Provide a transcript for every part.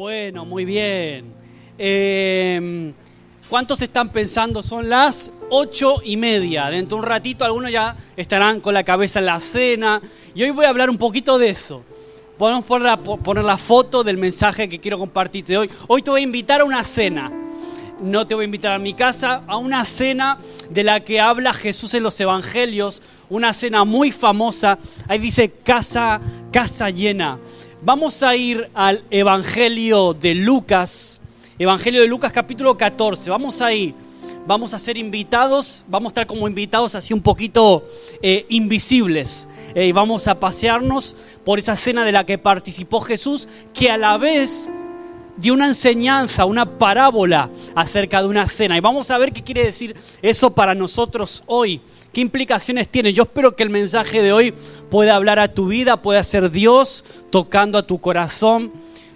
Bueno, muy bien. Eh, ¿Cuántos están pensando? Son las ocho y media. Dentro de un ratito algunos ya estarán con la cabeza en la cena. Y hoy voy a hablar un poquito de eso. Podemos poner la, poner la foto del mensaje que quiero compartirte hoy. Hoy te voy a invitar a una cena. No te voy a invitar a mi casa, a una cena de la que habla Jesús en los evangelios. Una cena muy famosa. Ahí dice casa, casa llena. Vamos a ir al Evangelio de Lucas, Evangelio de Lucas capítulo 14. Vamos ahí, vamos a ser invitados, vamos a estar como invitados así un poquito eh, invisibles. Eh, y vamos a pasearnos por esa cena de la que participó Jesús, que a la vez dio una enseñanza, una parábola acerca de una cena. Y vamos a ver qué quiere decir eso para nosotros hoy. ¿Qué implicaciones tiene? Yo espero que el mensaje de hoy pueda hablar a tu vida, pueda ser Dios tocando a tu corazón.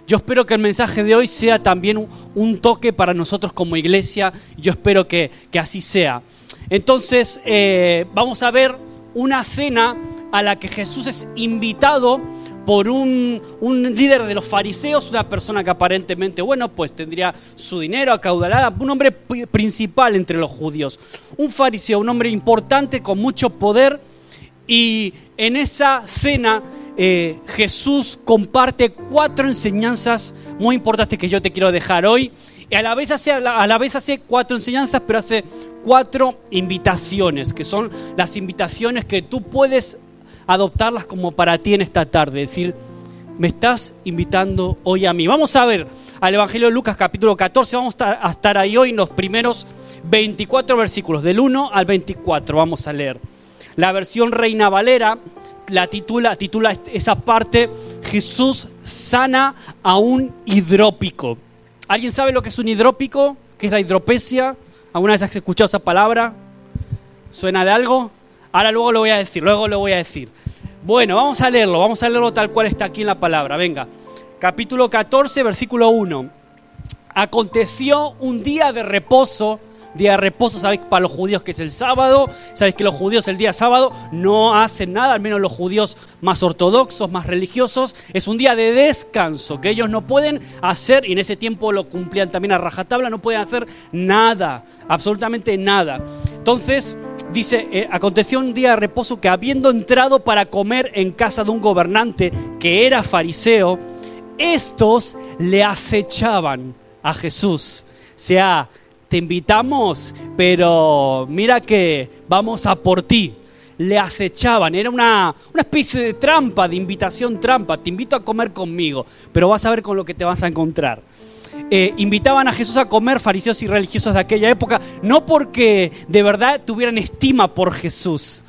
Yo espero que el mensaje de hoy sea también un, toque para nosotros como iglesia. Yo espero que, así sea. Entonces, eh, vamos a ver una cena a la que Jesús es invitado por un, líder de los fariseos, una persona que aparentemente, bueno, pues tendría su dinero acaudalada, un hombre principal entre los judíos. Un fariseo, un hombre importante con mucho poder. Y en esa cena eh, Jesús comparte cuatro enseñanzas muy importantes que yo te quiero dejar hoy. Y a la vez hace, a la vez hace cuatro enseñanzas, pero hace cuatro invitaciones, que son las invitaciones que tú puedes adoptarlas como para ti en esta tarde. decir, me estás invitando hoy a mí. Vamos a ver al Evangelio de Lucas capítulo 14. Vamos a estar ahí hoy en los primeros 24 versículos, del 1 al 24. Vamos a leer. La versión Reina Valera la titula, titula esa parte Jesús sana a un hidrópico. ¿Alguien sabe lo que es un hidrópico? ¿Qué es la hidropesia? ¿Alguna vez has escuchado esa palabra? ¿Suena de algo? Ahora luego lo voy a decir, luego lo voy a decir. Bueno, vamos a leerlo, vamos a leerlo tal cual está aquí en la palabra. Venga, capítulo 14, versículo 1. Aconteció un día de reposo día de reposo, sabéis para los judíos que es el sábado, sabéis que los judíos el día sábado no hacen nada, al menos los judíos más ortodoxos, más religiosos, es un día de descanso, que ellos no pueden hacer, y en ese tiempo lo cumplían también a rajatabla, no pueden hacer nada, absolutamente nada. Entonces, dice, eh, aconteció un día de reposo que habiendo entrado para comer en casa de un gobernante que era fariseo, estos le acechaban a Jesús. O sea, te invitamos, pero mira que vamos a por ti. Le acechaban, era una, especie de trampa, de invitación trampa. Te invito a comer conmigo, pero vas a ver con lo que te vas a encontrar. Eh, invitaban a Jesús a comer fariseos y religiosos de aquella época, no porque de verdad tuvieran estima por Jesús,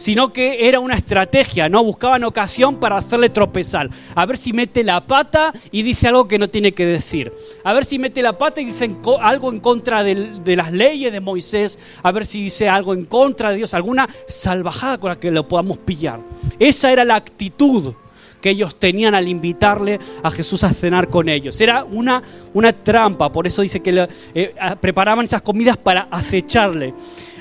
sino que era una estrategia, ¿no? Buscaban ocasión para hacerle tropezar. A ver si mete la pata y dice algo que no tiene que decir. A ver si mete la pata y dice algo en contra de, las leyes de Moisés. A ver si dice algo en contra de Dios, alguna salvajada con la que lo podamos pillar. Esa era la actitud que ellos tenían al invitarle a Jesús a cenar con ellos. Era una, una trampa, por eso dice que eh, preparaban esas comidas para acecharle.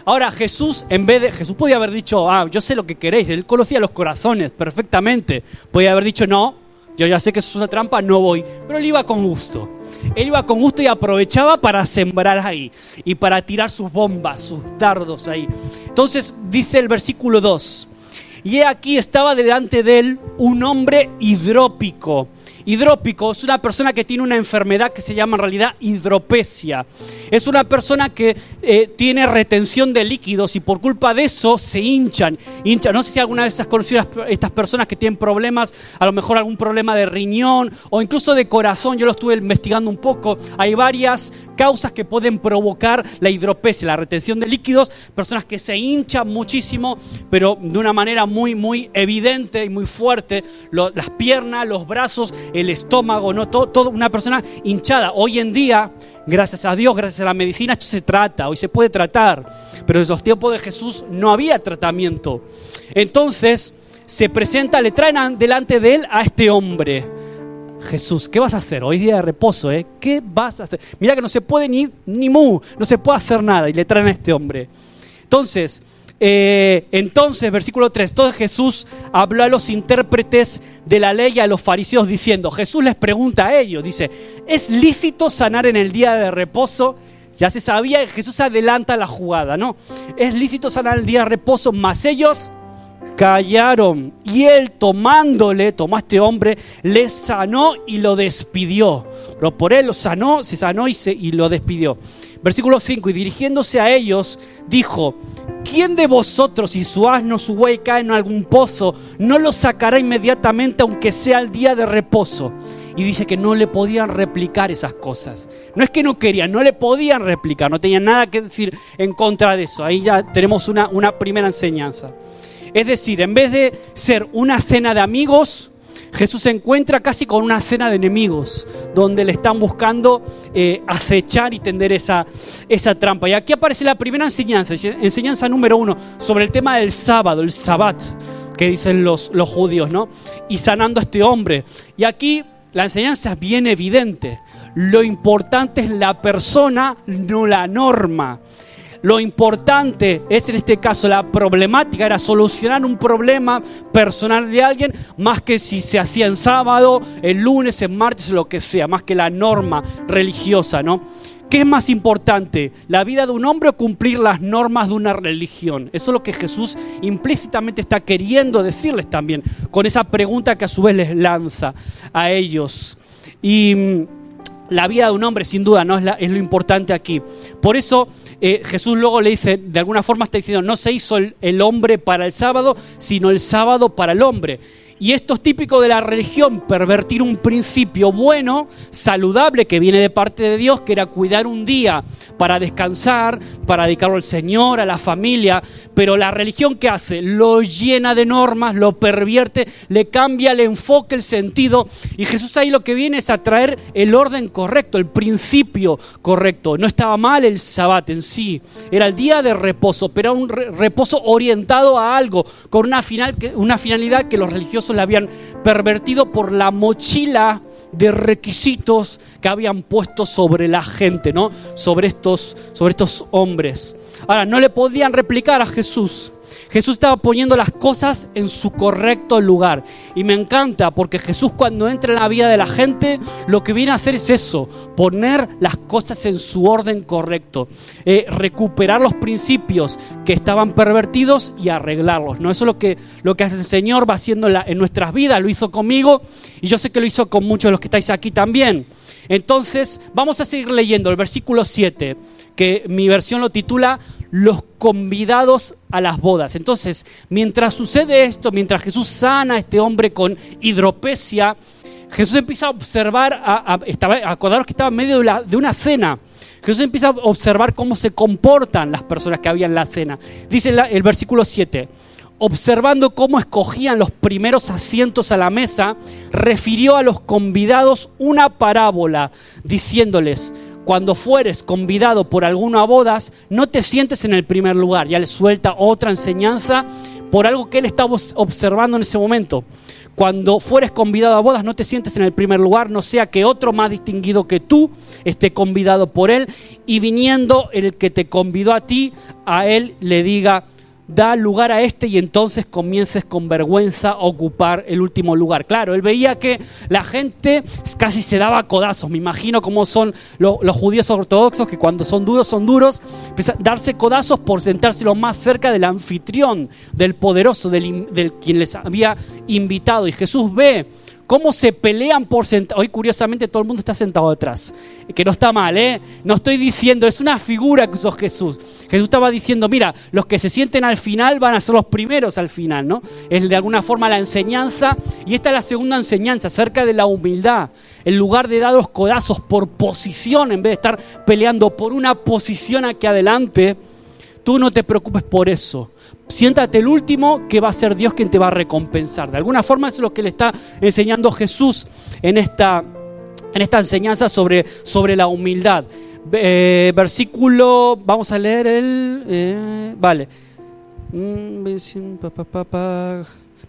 Ahora Jesús, en vez de, Jesús podía haber dicho, ah, yo sé lo que queréis, él conocía los corazones perfectamente. Podía haber dicho, no, yo ya sé que eso es una trampa, no voy. Pero él iba con gusto. Él iba con gusto y aprovechaba para sembrar ahí y para tirar sus bombas, sus dardos ahí. Entonces dice el versículo 2, y aquí estaba delante de él un hombre hidrópico Hidrópico es una persona que tiene una enfermedad que se llama en realidad hidropesia. Es una persona que eh, tiene retención de líquidos y por culpa de eso se hinchan. No sé si alguna vez has conocido estas personas que tienen problemas, a lo mejor algún problema de riñón o incluso de corazón. Yo lo estuve investigando un poco. Hay varias causas que pueden provocar la hidropesia, la retención de líquidos. Personas que se hinchan muchísimo, pero de una manera muy, muy evidente y muy fuerte. las piernas, los brazos, el estómago, ¿no? Todo, una persona hinchada. Hoy en día, gracias a Dios, gracias a la medicina, esto se trata, hoy se puede tratar. Pero en los tiempos de Jesús no había tratamiento. Entonces se presenta, le traen delante de él a este hombre. Jesús, ¿qué vas a hacer? Hoy día de reposo, ¿eh? ¿Qué vas a hacer? Mira que no se puede ni, ni mu, no se puede hacer nada. Y le traen a este hombre. Entonces, eh, entonces, versículo 3, entonces Jesús habló a los intérpretes de la ley y a los fariseos diciendo, Jesús les pregunta a ellos, dice, ¿es lícito sanar en el día de reposo? Ya se sabía, Jesús adelanta la jugada, ¿no? Es lícito sanar el día de reposo, mas ellos callaron. Y él tomándole, tomó a este hombre, le sanó y lo despidió. Pero por él lo sanó, se sanó y, se, y lo despidió. Versículo 5, y dirigiéndose a ellos, dijo, ¿quién de vosotros si su asno su buey cae en algún pozo, no lo sacará inmediatamente aunque sea el día de reposo? Y dice que no le podían replicar esas cosas. No es que no querían, no le podían replicar, no tenían nada que decir en contra de eso. Ahí ya tenemos una, una primera enseñanza. Es decir, en vez de ser una cena de amigos, Jesús se encuentra casi con una cena de enemigos, donde le están buscando eh, acechar y tender esa, esa trampa. Y aquí aparece la primera enseñanza, enseñanza número uno, sobre el tema del sábado, el sabbat, que dicen los, los judíos, ¿no? Y sanando a este hombre. Y aquí la enseñanza es bien evidente. Lo importante es la persona, no la norma. Lo importante es en este caso la problemática, era solucionar un problema personal de alguien, más que si se hacía en sábado, el lunes, en martes, lo que sea, más que la norma religiosa, ¿no? ¿Qué es más importante, la vida de un hombre o cumplir las normas de una religión? Eso es lo que Jesús implícitamente está queriendo decirles también, con esa pregunta que a su vez les lanza a ellos. Y mm, la vida de un hombre, sin duda, no es, es lo importante aquí. Por eso eh, Jesús luego le dice, de alguna forma está diciendo, no se hizo el hombre para el sábado, sino el sábado para el hombre. Y esto es típico de la religión, pervertir un principio bueno, saludable, que viene de parte de Dios, que era cuidar un día para descansar, para dedicarlo al Señor, a la familia. Pero la religión que hace, lo llena de normas, lo pervierte, le cambia el enfoque, el sentido. Y Jesús ahí lo que viene es a traer el orden correcto, el principio correcto. No estaba mal el sabbat en sí, era el día de reposo, pero era un reposo orientado a algo, con una, una finalidad que los religiosos habían pervertido por la mochila de requisitos que habían puesto sobre la gente, ¿no? Sobre estos, sobre estos hombres. Ahora, no le podían replicar a Jesús. Jesús estaba poniendo las cosas en su correcto lugar. Y me encanta porque Jesús cuando entra en la vida de la gente, lo que viene a hacer es eso, poner las cosas en su orden correcto, eh, recuperar los principios que estaban pervertidos y arreglarlos. ¿no? Eso es lo que, lo que hace el Señor, va haciendo en nuestras vidas, lo hizo conmigo y yo sé que lo hizo con muchos de los que estáis aquí también. Entonces, vamos a seguir leyendo el versículo 7, que mi versión lo titula los convidados a las bodas. Entonces, mientras sucede esto, mientras Jesús sana a este hombre con hidropesia, Jesús empieza a observar, a, estaba, acordaros que estaba en medio de, de, una cena. Jesús empieza a observar cómo se comportan las personas que había en la cena. Dice el versículo 7, observando cómo escogían los primeros asientos a la mesa, refirió a los convidados una parábola, diciéndoles, cuando fueres convidado por alguna bodas, no te sientes en el primer lugar. Ya le suelta otra enseñanza por algo que él estaba observando en ese momento. Cuando fueres convidado a bodas, no te sientes en el primer lugar, no sea que otro más distinguido que tú esté convidado por él y viniendo el que te convidó a ti, a él le diga, da lugar a este y entonces comiences con vergüenza a ocupar el último lugar. Claro, él veía que la gente casi se daba codazos. Me imagino cómo son los, judíos ortodoxos que cuando son duros son duros, empiezan a darse codazos por sentarse lo más cerca del anfitrión, del poderoso, del, del quien les había invitado. Y Jesús ve cómo se pelean por sentar. Hoy curiosamente todo el mundo está sentado detrás, que no está mal, ¿eh? No estoy diciendo, es una figura que usó Jesús. Jesús estaba diciendo, mira, los que se sienten al final van a ser los primeros al final, ¿no? Es de alguna forma la enseñanza, y esta es la segunda enseñanza acerca de la humildad. En lugar de dar los codazos por posición, en vez de estar peleando por una posición aquí adelante, tú no te preocupes por eso siéntate el último que va a ser Dios quien te va a recompensar. De alguna forma es lo que le está enseñando Jesús en esta, en esta enseñanza sobre, sobre la humildad. Eh, versículo, vamos a leer el... Eh, vale.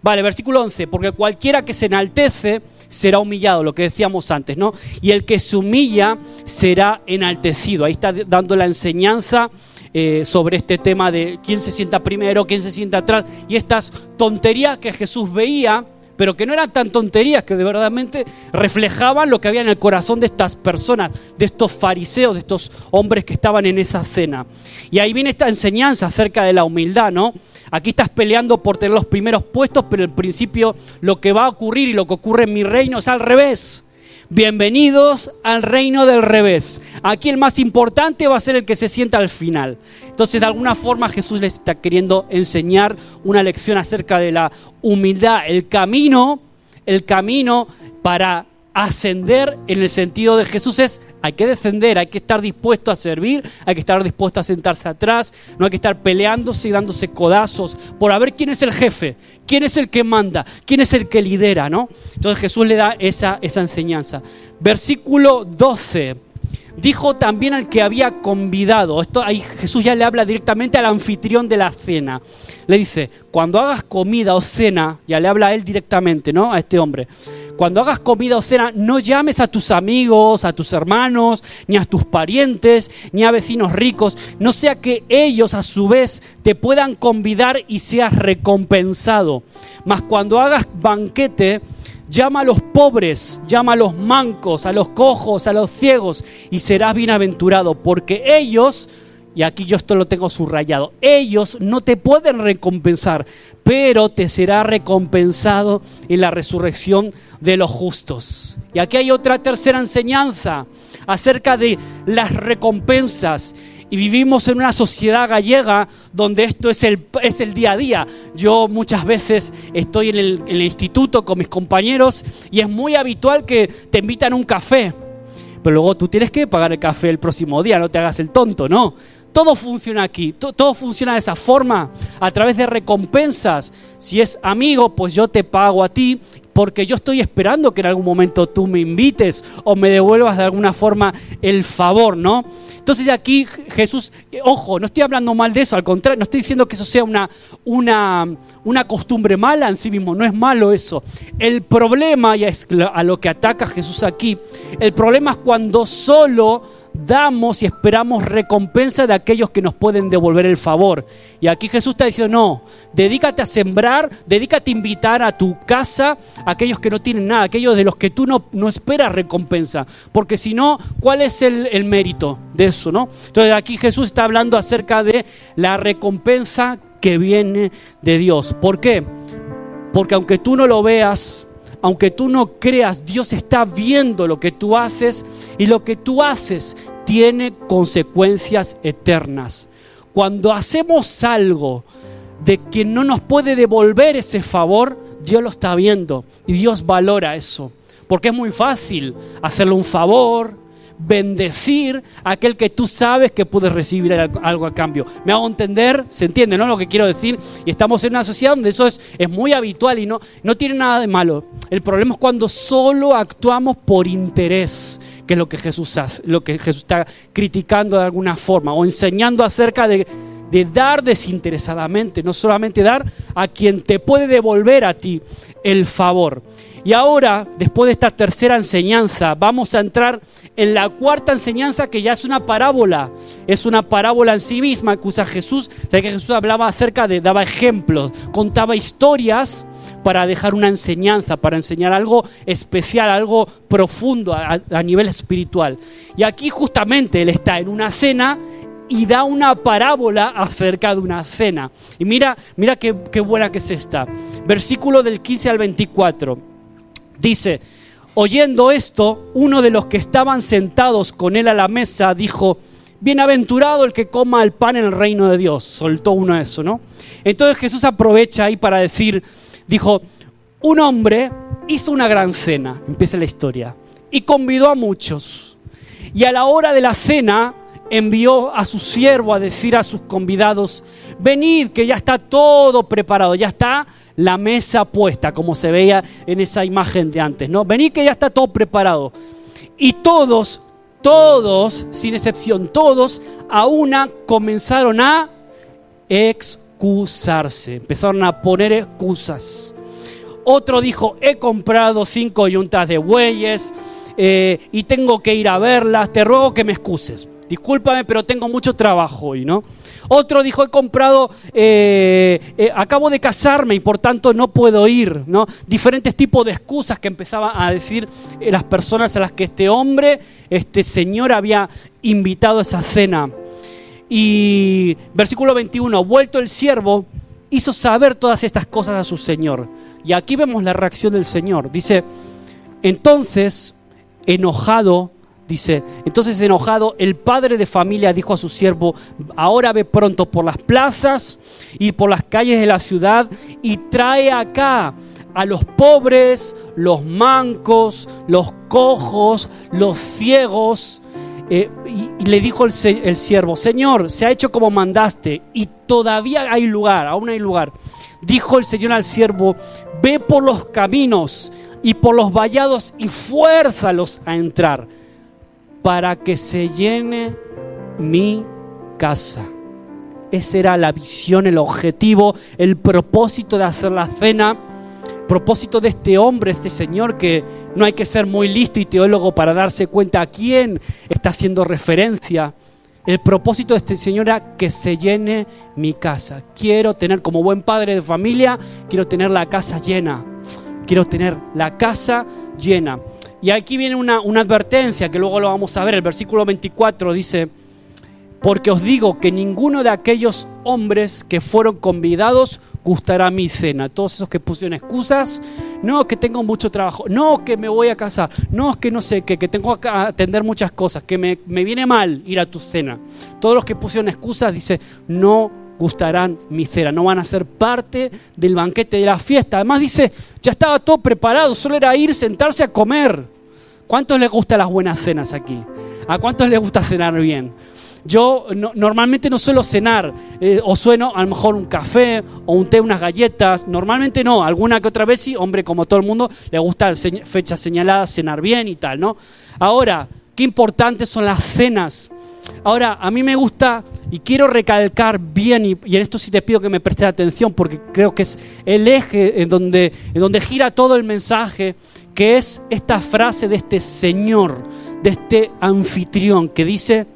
Vale, versículo 11, porque cualquiera que se enaltece será humillado, lo que decíamos antes, ¿no? Y el que se humilla será enaltecido. Ahí está dando la enseñanza eh, sobre este tema de quién se sienta primero, quién se sienta atrás, y estas tonterías que Jesús veía, pero que no eran tan tonterías, que de verdadmente reflejaban lo que había en el corazón de estas personas, de estos fariseos, de estos hombres que estaban en esa cena. Y ahí viene esta enseñanza acerca de la humildad, ¿no? Aquí estás peleando por tener los primeros puestos, pero en principio lo que va a ocurrir y lo que ocurre en mi reino es al revés. Bienvenidos al reino del revés. Aquí el más importante va a ser el que se sienta al final. Entonces, de alguna forma, Jesús les está queriendo enseñar una lección acerca de la humildad, el camino, el camino para ascender en el sentido de Jesús es hay que descender, hay que estar dispuesto a servir, hay que estar dispuesto a sentarse atrás, no hay que estar peleándose y dándose codazos por a ver quién es el jefe, quién es el que manda, quién es el que lidera, ¿no? Entonces Jesús le da esa, esa enseñanza. Versículo 12. Dijo también al que había convidado, esto ahí Jesús ya le habla directamente al anfitrión de la cena. Le dice, cuando hagas comida o cena, ya le habla a él directamente, ¿no? A este hombre cuando hagas comida o cena, no llames a tus amigos, a tus hermanos, ni a tus parientes, ni a vecinos ricos, no sea que ellos a su vez te puedan convidar y seas recompensado. Mas cuando hagas banquete, llama a los pobres, llama a los mancos, a los cojos, a los ciegos, y serás bienaventurado, porque ellos y aquí yo esto lo tengo subrayado, ellos no te pueden recompensar, pero te será recompensado en la resurrección de los justos. Y aquí hay otra tercera enseñanza acerca de las recompensas. Y vivimos en una sociedad gallega donde esto es el, es el día a día. Yo muchas veces estoy en el, instituto con mis compañeros y es muy habitual que te invitan a un café. Pero luego tú tienes que pagar el café el próximo día, no te hagas el tonto, ¿no? Todo funciona aquí, todo funciona de esa forma, a través de recompensas. Si es amigo, pues yo te pago a ti porque yo estoy esperando que en algún momento tú me invites o me devuelvas de alguna forma el favor, ¿no? Entonces aquí Jesús, ojo, no estoy hablando mal de eso, al contrario, no estoy diciendo que eso sea una, una, una costumbre mala en sí mismo, no es malo eso. El problema, y es a lo que ataca Jesús aquí, el problema es cuando solo damos y esperamos recompensa de aquellos que nos pueden devolver el favor. Y aquí Jesús está diciendo, no, dedícate a sembrar, dedícate a invitar a tu casa a aquellos que no tienen nada, aquellos de los que tú no, no esperas recompensa. Porque si no, ¿cuál es el, el mérito de eso? ¿no? Entonces aquí Jesús está hablando acerca de la recompensa que viene de Dios. ¿Por qué? Porque aunque tú no lo veas, aunque tú no creas, Dios está viendo lo que tú haces y lo que tú haces tiene consecuencias eternas. Cuando hacemos algo de que no nos puede devolver ese favor, Dios lo está viendo y Dios valora eso. Porque es muy fácil hacerle un favor, bendecir a aquel que tú sabes que puedes recibir algo a cambio. Me hago entender, se entiende, ¿no? Lo que quiero decir. Y estamos en una sociedad donde eso es, es muy habitual y no, no tiene nada de malo. El problema es cuando solo actuamos por interés, que es lo que Jesús hace, lo que Jesús está criticando de alguna forma, o enseñando acerca de, de dar desinteresadamente, no solamente dar a quien te puede devolver a ti el favor. Y ahora, después de esta tercera enseñanza, vamos a entrar en la cuarta enseñanza que ya es una parábola. Es una parábola en sí misma que usa Jesús. O que Jesús hablaba acerca de, daba ejemplos, contaba historias para dejar una enseñanza, para enseñar algo especial, algo profundo a, nivel espiritual. Y aquí justamente Él está en una cena y da una parábola acerca de una cena. Y mira, mira qué, qué buena que es esta. Versículo del 15 al 24. Dice, oyendo esto, uno de los que estaban sentados con él a la mesa dijo, bienaventurado el que coma el pan en el reino de Dios. Soltó uno eso, ¿no? Entonces Jesús aprovecha ahí para decir, dijo, un hombre hizo una gran cena, empieza la historia, y convidó a muchos. Y a la hora de la cena envió a su siervo a decir a sus convidados, venid que ya está todo preparado, ya está la mesa puesta, como se veía en esa imagen de antes, ¿no? Venid que ya está todo preparado. Y todos, todos, sin excepción, todos a una comenzaron a excusarse, empezaron a poner excusas. Otro dijo, he comprado cinco yuntas de bueyes eh, y tengo que ir a verlas, te ruego que me excuses. discúlpame, pero tengo mucho trabajo hoy, ¿no? Otro dijo, he comprado, eh, eh, acabo de casarme y por tanto no puedo ir, ¿no? Diferentes tipos de excusas que empezaban a decir las personas a las que este hombre, este señor había invitado a esa cena. Y versículo 21, vuelto el siervo, hizo saber todas estas cosas a su señor. Y aquí vemos la reacción del señor. Dice, entonces, enojado, dice, entonces enojado, el padre de familia dijo a su siervo, ahora ve pronto por las plazas y por las calles de la ciudad y trae acá a los pobres, los mancos, los cojos, los ciegos. Eh, y, le dijo el, el siervo, Señor, se ha hecho como mandaste y todavía hay lugar, aún hay lugar. Dijo el Señor al siervo, ve por los caminos y por los vallados y fuérzalos a entrar para que se llene mi casa. Esa era la visión, el objetivo, el propósito de hacer la cena, propósito de este hombre, este señor, que no hay que ser muy listo y teólogo para darse cuenta a quién está haciendo referencia. El propósito de este Señor era que se llene mi casa. Quiero tener, como buen padre de familia, quiero tener la casa llena. Quiero tener la casa llena. Y aquí viene una, advertencia que luego lo vamos a ver. El versículo 24 dice, porque os digo que ninguno de aquellos hombres que fueron convidados gustará mi cena. Todos esos que pusieron excusas, no, que tengo mucho trabajo, no, que me voy a casar, no, que no sé, que, que tengo que atender muchas cosas, que me, me viene mal ir a tu cena. Todos los que pusieron excusas dice, no gustarán mi cena, no van a ser parte del banquete de la fiesta. Además dice, ya estaba todo preparado, solo era ir, sentarse a comer. ¿Cuántos les gustan las buenas cenas aquí? ¿A cuántos les gusta cenar bien? Yo normalmente no suelo cenar, eh, o sueno a lo mejor un café o un té, unas galletas. Normalmente no, alguna que otra vez sí, hombre, como todo el mundo, le gusta fechas señaladas, cenar bien y tal, ¿no? Ahora, qué importantes son las cenas Ahora, a mí me gusta y quiero recalcar bien, y, en esto sí te pido que me prestes atención, porque creo que es el eje en donde gira todo el mensaje, que es esta frase de este Señor, de este anfitrión, que dice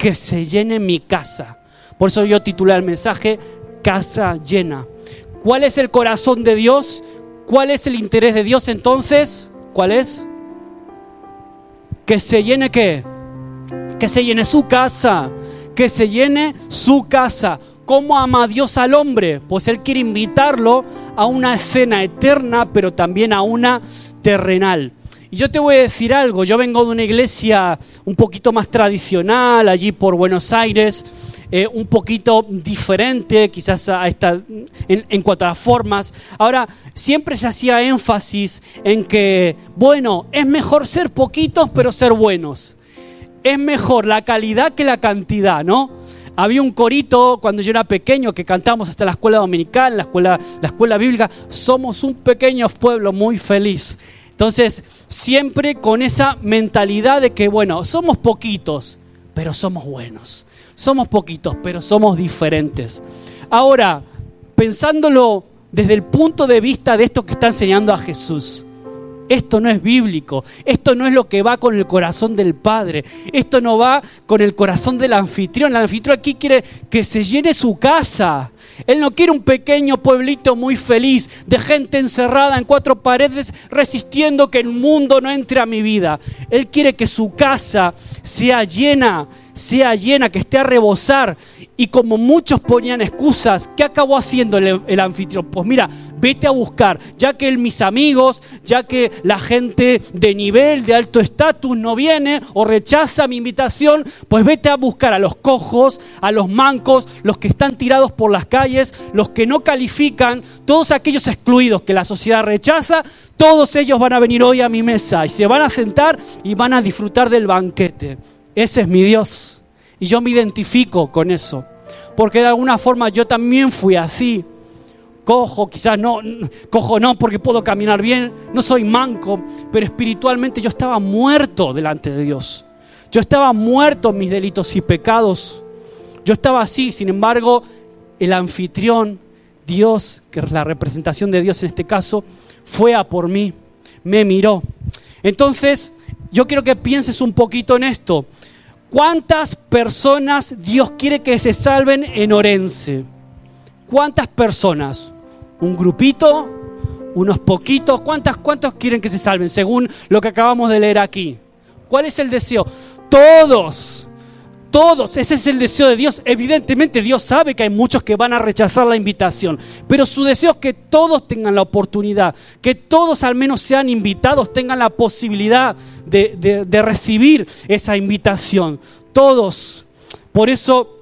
que se llene mi casa. Por eso yo titulé el mensaje Casa llena. ¿Cuál es el corazón de Dios? ¿Cuál es el interés de Dios entonces? ¿Cuál es? Que se llene qué? que se llene su casa, que se llene su casa. ¿Cómo ama Dios al hombre? Pues Él quiere invitarlo a una escena eterna, pero también a una terrenal. Y yo te voy a decir algo, yo vengo de una iglesia un poquito más tradicional, allí por Buenos Aires, eh, un poquito diferente quizás en, en, cuanto a las formas. Ahora, siempre se hacía énfasis en que, bueno, es mejor ser poquitos pero ser buenos es mejor la calidad que la cantidad, ¿no? Había un corito cuando yo era pequeño que cantamos hasta la escuela dominical, la escuela, la escuela bíblica. Somos un pequeño pueblo muy feliz. Entonces, siempre con esa mentalidad de que, bueno, somos poquitos, pero somos buenos. Somos poquitos, pero somos diferentes. Ahora, pensándolo desde el punto de vista de esto que está enseñando a Jesús, esto no es bíblico, esto no es lo que va con el corazón del Padre, esto no va con el corazón del anfitrión. El anfitrión aquí quiere que se llene su casa. Él no quiere un pequeño pueblito muy feliz de gente encerrada en cuatro paredes resistiendo que el mundo no entre a mi vida. Él quiere que su casa sea llena sea llena, que esté a rebosar. Y como muchos ponían excusas, ¿qué acabó haciendo el, anfitrión? Pues mira, vete a buscar, ya que mis amigos, ya que la gente de nivel, de alto estatus no viene o rechaza mi invitación, pues vete a buscar a los cojos, a los mancos, los que están tirados por las calles, los que no califican, todos aquellos excluidos que la sociedad rechaza, todos ellos van a venir hoy a mi mesa y se van a sentar y van a disfrutar del banquete. Ese es mi Dios. Y yo me identifico con eso. Porque de alguna forma yo también fui así. Cojo, quizás no, cojo no porque puedo caminar bien, no soy manco, pero espiritualmente yo estaba muerto delante de Dios. Yo estaba muerto en mis delitos y pecados. Yo estaba así, sin embargo, el anfitrión, Dios, que es la representación de Dios en este caso, fue a por mí, me miró. Entonces, yo quiero que pienses un poquito en esto. ¿Cuántas personas Dios quiere que se salven en Orense? ¿Cuántas personas? ¿Un grupito? ¿Unos poquitos? ¿Cuántas, ¿Cuántos quieren que se salven según lo que acabamos de leer aquí? ¿Cuál es el deseo? Todos. Todos, ese es el deseo de Dios. Evidentemente Dios sabe que hay muchos que van a rechazar la invitación, pero su deseo es que todos tengan la oportunidad, que todos al menos sean invitados, tengan la posibilidad de, recibir esa invitación. Todos. Por eso,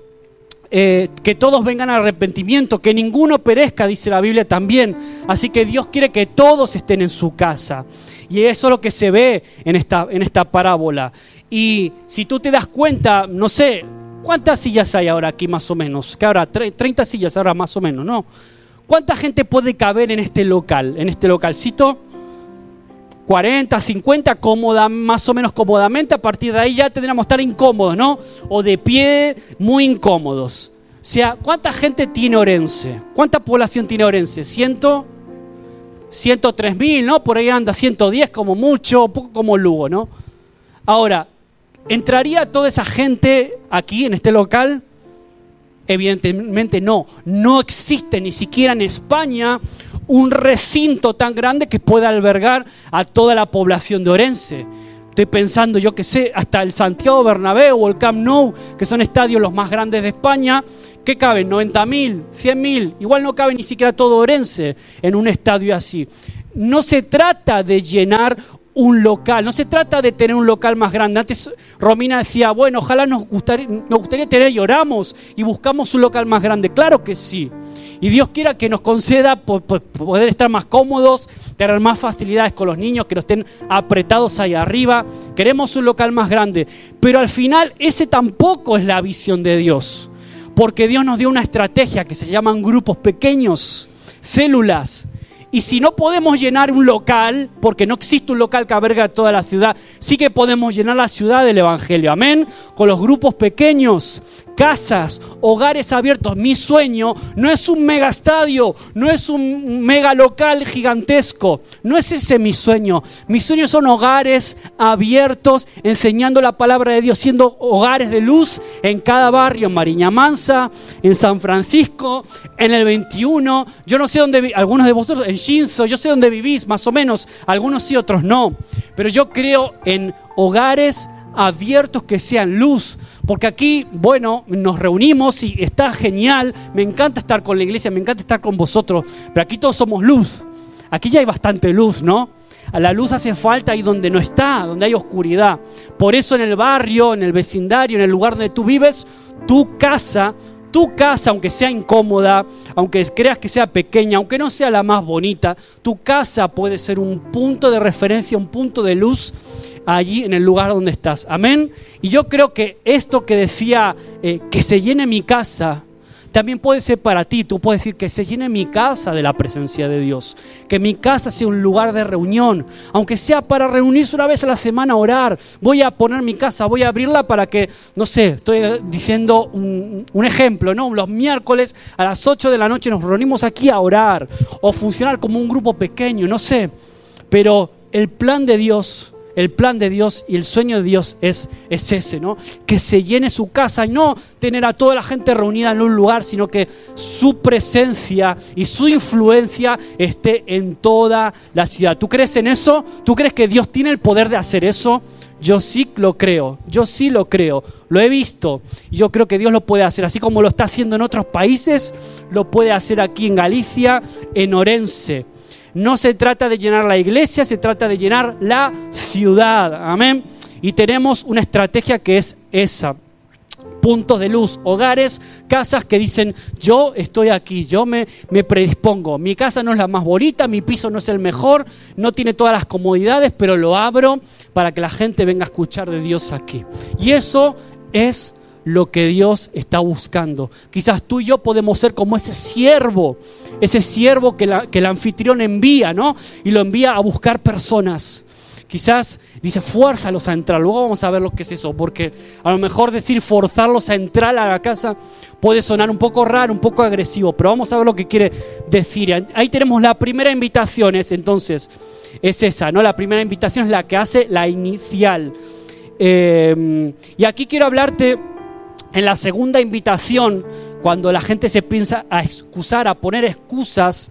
eh, que todos vengan al arrepentimiento, que ninguno perezca, dice la Biblia también. Así que Dios quiere que todos estén en su casa. Y eso es lo que se ve en esta, en esta parábola. Y si tú te das cuenta, no sé, ¿cuántas sillas hay ahora aquí más o menos? Que ahora 30 sillas ahora más o menos, ¿no? ¿Cuánta gente puede caber en este local, en este localcito? 40, 50, cómoda, más o menos cómodamente. A partir de ahí ya tendríamos que estar incómodos, ¿no? O de pie, muy incómodos. O sea, ¿cuánta gente tiene Orense? ¿Cuánta población tiene Orense? ¿Ciento? 103 mil, ¿no? Por ahí anda 110 como mucho, poco como Lugo, ¿no? Ahora, ¿Entraría toda esa gente aquí en este local? Evidentemente no. No existe ni siquiera en España un recinto tan grande que pueda albergar a toda la población de Orense. Estoy pensando, yo que sé, hasta el Santiago Bernabéu o el Camp Nou, que son estadios los más grandes de España, ¿qué caben? ¿90 mil? ¿100 mil? Igual no cabe ni siquiera todo Orense en un estadio así. No se trata de llenar un local. No se trata de tener un local más grande. Antes Romina decía, bueno, ojalá nos gustaría, nos gustaría tener y oramos y buscamos un local más grande. Claro que sí. Y Dios quiera que nos conceda poder estar más cómodos, tener más facilidades con los niños, que no estén apretados ahí arriba. Queremos un local más grande. Pero al final ese tampoco es la visión de Dios. Porque Dios nos dio una estrategia que se llaman grupos pequeños, células y si no podemos llenar un local, porque no existe un local que alberga toda la ciudad, sí que podemos llenar la ciudad del Evangelio. Amén. Con los grupos pequeños casas, hogares abiertos. Mi sueño no es un mega estadio, no es un mega local gigantesco, no es ese mi sueño. Mis sueños son hogares abiertos, enseñando la palabra de Dios, siendo hogares de luz en cada barrio, en Mariña Mansa, en San Francisco, en el 21. Yo no sé dónde, algunos de vosotros, en Shinzo, yo sé dónde vivís, más o menos, algunos sí, otros no. Pero yo creo en hogares abiertos que sean luz. Porque aquí, bueno, nos reunimos y está genial. Me encanta estar con la iglesia, me encanta estar con vosotros. Pero aquí todos somos luz. Aquí ya hay bastante luz, ¿no? A la luz hace falta ahí donde no está, donde hay oscuridad. Por eso en el barrio, en el vecindario, en el lugar donde tú vives, tu casa, tu casa, aunque sea incómoda, aunque creas que sea pequeña, aunque no sea la más bonita, tu casa puede ser un punto de referencia, un punto de luz allí en el lugar donde estás. Amén. Y yo creo que esto que decía, eh, que se llene mi casa, también puede ser para ti. Tú puedes decir que se llene mi casa de la presencia de Dios. Que mi casa sea un lugar de reunión. Aunque sea para reunirse una vez a la semana a orar. Voy a poner mi casa, voy a abrirla para que, no sé, estoy diciendo un, ejemplo, ¿no? Los miércoles a las 8 de la noche nos reunimos aquí a orar. O funcionar como un grupo pequeño, no sé. Pero el plan de Dios el plan de Dios y el sueño de Dios es, es ese, ¿no? Que se llene su casa y no tener a toda la gente reunida en un lugar, sino que su presencia y su influencia esté en toda la ciudad. ¿Tú crees en eso? ¿Tú crees que Dios tiene el poder de hacer eso? Yo sí lo creo, yo sí lo creo, lo he visto y yo creo que Dios lo puede hacer, así como lo está haciendo en otros países, lo puede hacer aquí en Galicia, en Orense. No se trata de llenar la iglesia, se trata de llenar la ciudad. Amén. Y tenemos una estrategia que es esa. Puntos de luz, hogares, casas que dicen, yo estoy aquí, yo me, me predispongo. Mi casa no es la más bonita, mi piso no es el mejor, no tiene todas las comodidades, pero lo abro para que la gente venga a escuchar de Dios aquí. Y eso es lo que Dios está buscando. Quizás tú y yo podemos ser como ese siervo, ese siervo que, el anfitrión envía, ¿no? Y lo envía a buscar personas. Quizás dice, fuérzalos a entrar. Luego vamos a ver lo que es eso, porque a lo mejor decir forzarlos a entrar a la casa puede sonar un poco raro, un poco agresivo, pero vamos a ver lo que quiere decir. Ahí tenemos la primera invitación, es entonces, es esa, ¿no? La primera invitación es la que hace la inicial. Eh, y aquí quiero hablarte en la segunda invitación, cuando la gente se piensa a excusar, a poner excusas.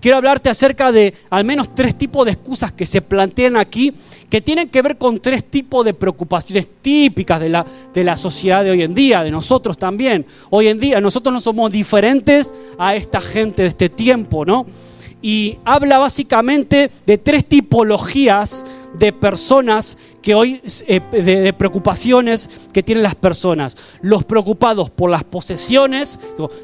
Quiero hablarte acerca de al menos tres tipos de excusas que se plantean aquí, que tienen que ver con tres tipos de preocupaciones típicas de la, de la sociedad de hoy en día, de nosotros también. Hoy en día nosotros no somos diferentes a esta gente de este tiempo, ¿no? Y habla básicamente de tres tipologías de personas que hoy, eh, de, preocupaciones que tienen las personas. Los preocupados por las posesiones,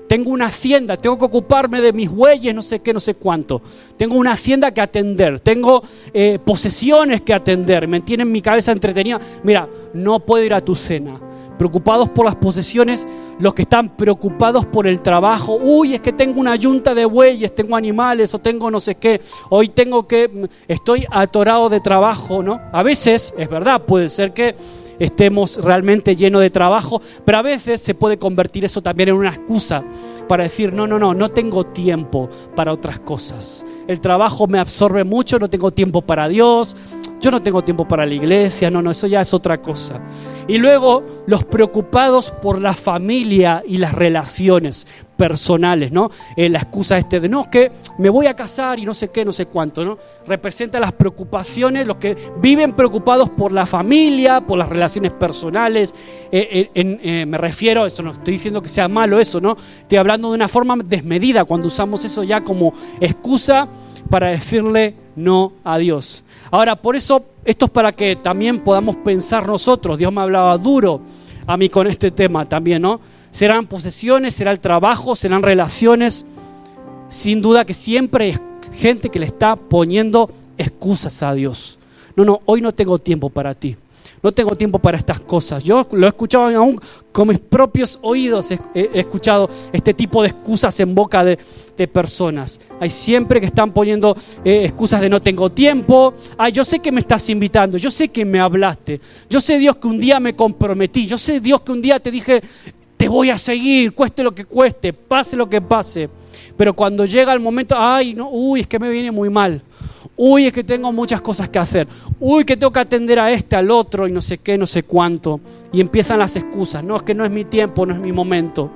tengo una hacienda, tengo que ocuparme de mis bueyes, no sé qué, no sé cuánto. Tengo una hacienda que atender, tengo eh, posesiones que atender, me tienen mi cabeza entretenida. Mira, no puedo ir a tu cena preocupados por las posesiones, los que están preocupados por el trabajo. Uy, es que tengo una yunta de bueyes, tengo animales o tengo no sé qué. Hoy tengo que, estoy atorado de trabajo, ¿no? A veces, es verdad, puede ser que estemos realmente llenos de trabajo, pero a veces se puede convertir eso también en una excusa para decir, no, no, no, no tengo tiempo para otras cosas. El trabajo me absorbe mucho, no tengo tiempo para Dios, yo no tengo tiempo para la iglesia, no, no, eso ya es otra cosa. Y luego los preocupados por la familia y las relaciones personales, ¿no? Eh, la excusa este de, no, es que me voy a casar y no sé qué, no sé cuánto, ¿no? Representa las preocupaciones, los que viven preocupados por la familia, por las relaciones personales. Eh, eh, me refiero, eso no estoy diciendo que sea malo eso, ¿no? Estoy hablando de una forma desmedida cuando usamos eso ya como excusa para decirle no a Dios. Ahora, por eso, esto es para que también podamos pensar nosotros. Dios me hablaba duro a mí con este tema también, ¿no? Serán posesiones, será el trabajo, serán relaciones. Sin duda que siempre hay gente que le está poniendo excusas a Dios. No, no, hoy no tengo tiempo para ti no tengo tiempo para estas cosas. Yo lo he escuchado aún con mis propios oídos, he, escuchado este tipo de excusas en boca de, personas. Hay siempre que están poniendo eh, excusas de no tengo tiempo. Ay, yo sé que me estás invitando, yo sé que me hablaste, yo sé Dios que un día me comprometí, yo sé Dios que un día te dije, te voy a seguir, cueste lo que cueste, pase lo que pase. Pero cuando llega el momento, ay, no, uy, es que me viene muy mal. Uy, es que tengo muchas cosas que hacer. Uy, que tengo que atender a este, al otro y no sé qué, no sé cuánto. Y empiezan las excusas. No, es que no es mi tiempo, no es mi momento.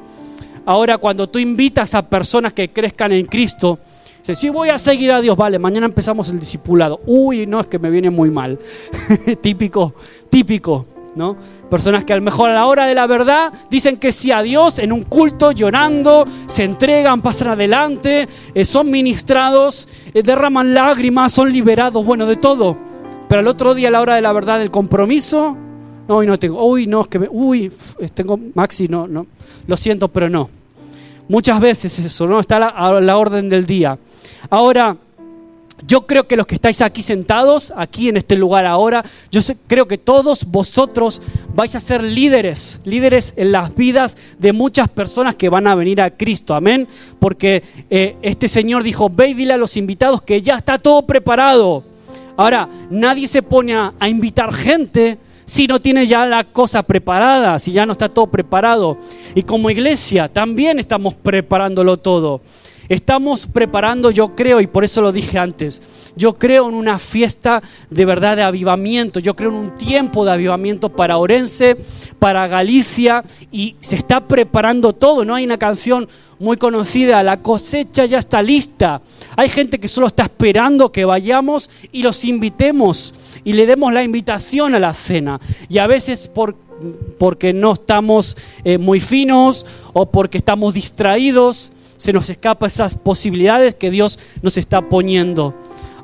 Ahora, cuando tú invitas a personas que crezcan en Cristo, dices, sí, voy a seguir a Dios, vale, mañana empezamos el discipulado. Uy, no, es que me viene muy mal. típico, típico. Personas que a lo mejor a la hora de la verdad dicen que sí a Dios en un culto, llorando, se entregan, pasan adelante, eh, son ministrados, eh, derraman lágrimas, son liberados, bueno, de todo. Pero al otro día a la hora de la verdad del compromiso, no, no tengo, uy, no, es que me, uy, tengo, Maxi, no, no, lo siento, pero no. Muchas veces eso, ¿no? Está a la orden del día. Ahora, yo creo que los que estáis aquí sentados, aquí en este lugar ahora, yo creo que todos vosotros vais a ser líderes, líderes en las vidas de muchas personas que van a venir a Cristo, amén. Porque eh, este Señor dijo, ve y dile a los invitados que ya está todo preparado. Ahora, nadie se pone a, a invitar gente si no tiene ya la cosa preparada, si ya no está todo preparado. Y como iglesia también estamos preparándolo todo. Estamos preparando, yo creo, y por eso lo dije antes, yo creo en una fiesta de verdad de avivamiento, yo creo en un tiempo de avivamiento para Orense, para Galicia, y se está preparando todo, ¿no? Hay una canción muy conocida, la cosecha ya está lista. Hay gente que solo está esperando que vayamos y los invitemos y le demos la invitación a la cena. Y a veces por porque no estamos eh, muy finos o porque estamos distraídos, se nos escapa esas posibilidades que Dios nos está poniendo.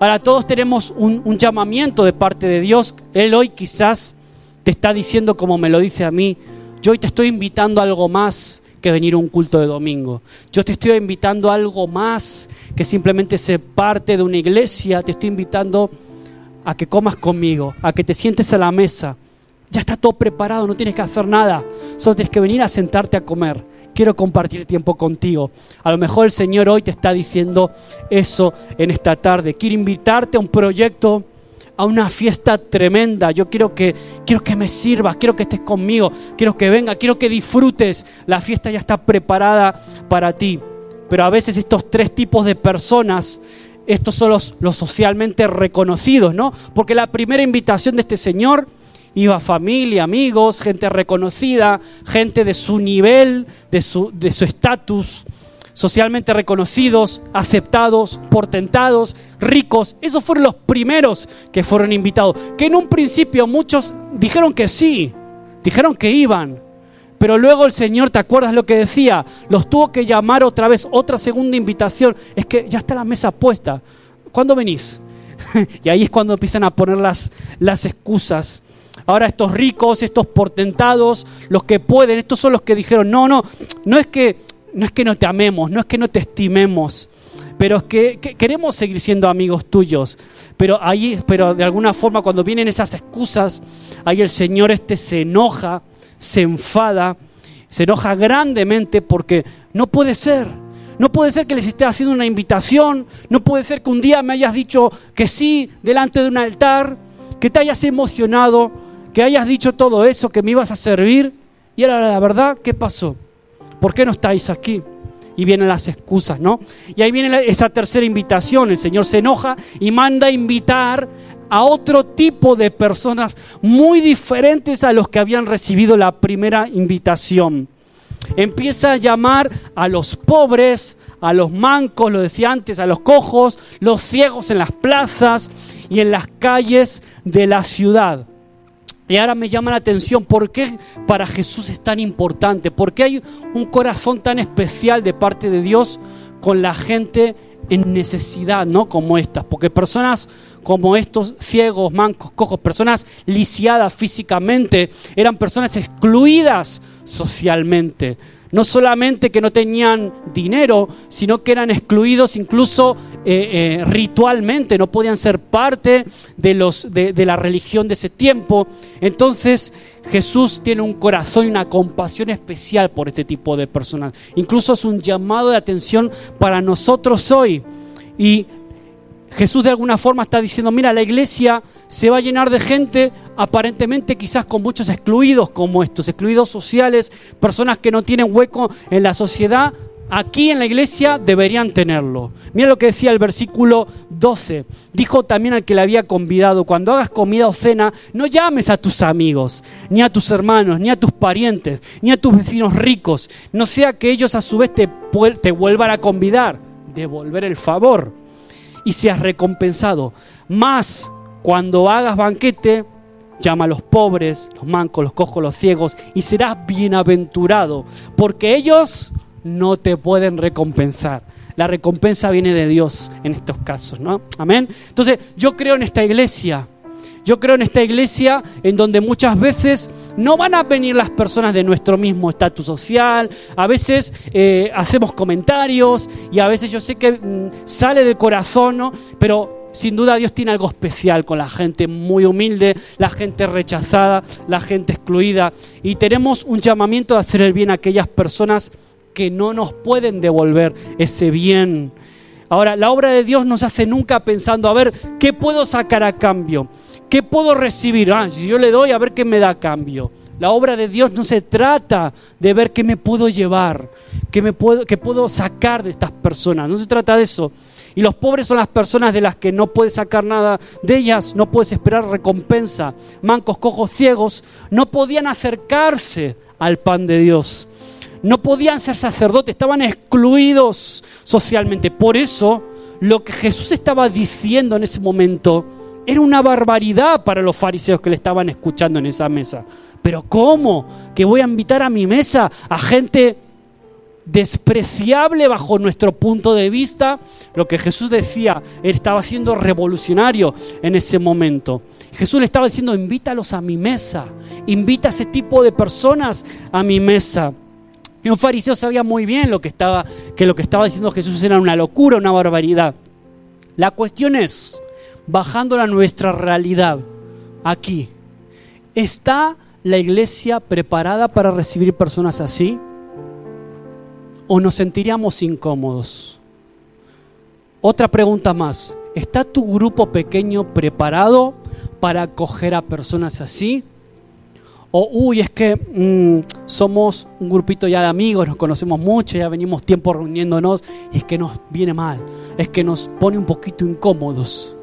Ahora todos tenemos un, llamamiento de parte de Dios. Él hoy quizás te está diciendo como me lo dice a mí, yo hoy te estoy invitando a algo más que venir a un culto de domingo. Yo te estoy invitando a algo más que simplemente ser parte de una iglesia. Te estoy invitando a que comas conmigo, a que te sientes a la mesa. Ya está todo preparado, no tienes que hacer nada. Solo tienes que venir a sentarte a comer quiero compartir tiempo contigo. A lo mejor el Señor hoy te está diciendo eso en esta tarde. Quiero invitarte a un proyecto, a una fiesta tremenda. Yo quiero que, quiero que me sirvas, quiero que estés conmigo, quiero que venga, quiero que disfrutes. La fiesta ya está preparada para ti. Pero a veces estos tres tipos de personas estos son los, los, socialmente reconocidos, ¿no? Porque la primera invitación de este Señor iba familia, amigos, gente reconocida, gente de su nivel, de su de estatus, socialmente reconocidos, aceptados, portentados, ricos. Esos fueron los primeros que fueron invitados. Que en un principio muchos dijeron que sí, dijeron que iban. Pero luego el Señor, ¿te acuerdas lo que decía? Los tuvo que llamar otra vez, otra segunda invitación. Es que ya está la mesa puesta. ¿Cuándo venís? y ahí es cuando empiezan a poner las, las excusas. Ahora estos ricos, estos portentados, los que pueden, estos son los que dijeron, no, no, no es que no, es que no te amemos, no es que no te estimemos, pero es que, queremos seguir siendo amigos tuyos. Pero ahí, pero de alguna forma cuando vienen esas excusas, ahí el Señor este se enoja, se enfada, se enoja grandemente porque no puede ser. No puede ser que les esté haciendo una invitación, no puede ser que un día me hayas dicho que sí delante de un altar, que te hayas emocionado, que hayas dicho todo eso, que me ibas a servir. Y ahora la verdad, ¿qué pasó? ¿Por qué no estáis aquí? Y vienen las excusas, ¿no? Y ahí viene esa tercera invitación. El Señor se enoja y manda a invitar a otro tipo de personas muy diferentes a los que habían recibido la primera invitación. Empieza a llamar a los pobres, a los mancos, lo decía antes, a los cojos, los ciegos en las plazas y en las calles de la ciudad. Y ahora me llama la atención por qué para Jesús es tan importante, por qué hay un corazón tan especial de parte de Dios con la gente en necesidad, ¿no? Como estas, porque personas como estos ciegos, mancos, cojos, personas lisiadas físicamente, eran personas excluidas socialmente. No solamente que no tenían dinero, sino que eran excluidos incluso eh, eh, ritualmente, no podían ser parte de, los, de, de la religión de ese tiempo. Entonces Jesús tiene un corazón y una compasión especial por este tipo de personas. Incluso es un llamado de atención para nosotros hoy. Y Jesús de alguna forma está diciendo, mira, la iglesia se va a llenar de gente aparentemente quizás con muchos excluidos como estos, excluidos sociales, personas que no tienen hueco en la sociedad, aquí en la iglesia deberían tenerlo. Mira lo que decía el versículo 12. Dijo también al que le había convidado, cuando hagas comida o cena, no llames a tus amigos, ni a tus hermanos, ni a tus parientes, ni a tus vecinos ricos, no sea que ellos a su vez te, vuelvan a convidar, devolver el favor y seas recompensado. Más cuando hagas banquete, llama a los pobres, los mancos, los cojos, los ciegos, y serás bienaventurado, porque ellos no te pueden recompensar. La recompensa viene de Dios en estos casos, ¿no? Amén. Entonces, yo creo en esta iglesia yo creo en esta iglesia en donde muchas veces no van a venir las personas de nuestro mismo estatus social, a veces eh, hacemos comentarios y a veces yo sé que mm, sale del corazón, ¿no? pero sin duda Dios tiene algo especial con la gente muy humilde, la gente rechazada, la gente excluida. Y tenemos un llamamiento de hacer el bien a aquellas personas que no nos pueden devolver ese bien. Ahora, la obra de Dios nos hace nunca pensando, a ver, ¿qué puedo sacar a cambio? ¿Qué puedo recibir? Ah, si yo le doy, a ver qué me da a cambio. La obra de Dios no se trata de ver qué me puedo llevar, qué, me puedo, qué puedo sacar de estas personas. No se trata de eso. Y los pobres son las personas de las que no puedes sacar nada de ellas, no puedes esperar recompensa. Mancos, cojos, ciegos, no podían acercarse al pan de Dios. No podían ser sacerdotes, estaban excluidos socialmente. Por eso, lo que Jesús estaba diciendo en ese momento era una barbaridad para los fariseos que le estaban escuchando en esa mesa. Pero ¿cómo? Que voy a invitar a mi mesa a gente despreciable bajo nuestro punto de vista. Lo que Jesús decía, él estaba siendo revolucionario en ese momento. Jesús le estaba diciendo, invítalos a mi mesa, invita a ese tipo de personas a mi mesa. Y un fariseo sabía muy bien lo que estaba, que lo que estaba diciendo Jesús era una locura, una barbaridad. La cuestión es, bajándola a nuestra realidad, aquí, ¿está la iglesia preparada para recibir personas así? ¿O nos sentiríamos incómodos? Otra pregunta más. ¿Está tu grupo pequeño preparado para acoger a personas así? O, uy, es que mm, somos un grupito ya de amigos, nos conocemos mucho, ya venimos tiempo reuniéndonos, y es que nos viene mal, es que nos pone un poquito incómodos.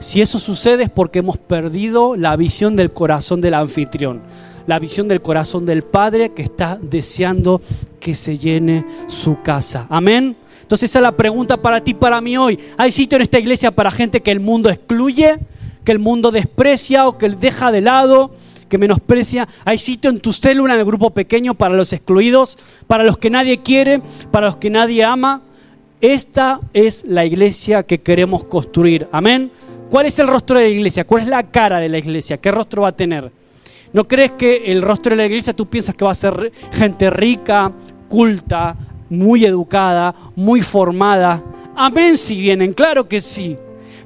Si eso sucede es porque hemos perdido la visión del corazón del anfitrión, la visión del corazón del Padre que está deseando que se llene su casa. Amén. Entonces esa es la pregunta para ti, para mí hoy. ¿Hay sitio en esta iglesia para gente que el mundo excluye, que el mundo desprecia o que deja de lado? Que menosprecia. Hay sitio en tu célula, en el grupo pequeño, para los excluidos, para los que nadie quiere, para los que nadie ama. Esta es la iglesia que queremos construir. Amén. ¿Cuál es el rostro de la iglesia? ¿Cuál es la cara de la iglesia? ¿Qué rostro va a tener? ¿No crees que el rostro de la iglesia tú piensas que va a ser gente rica, culta, muy educada, muy formada? Amén si vienen, claro que sí.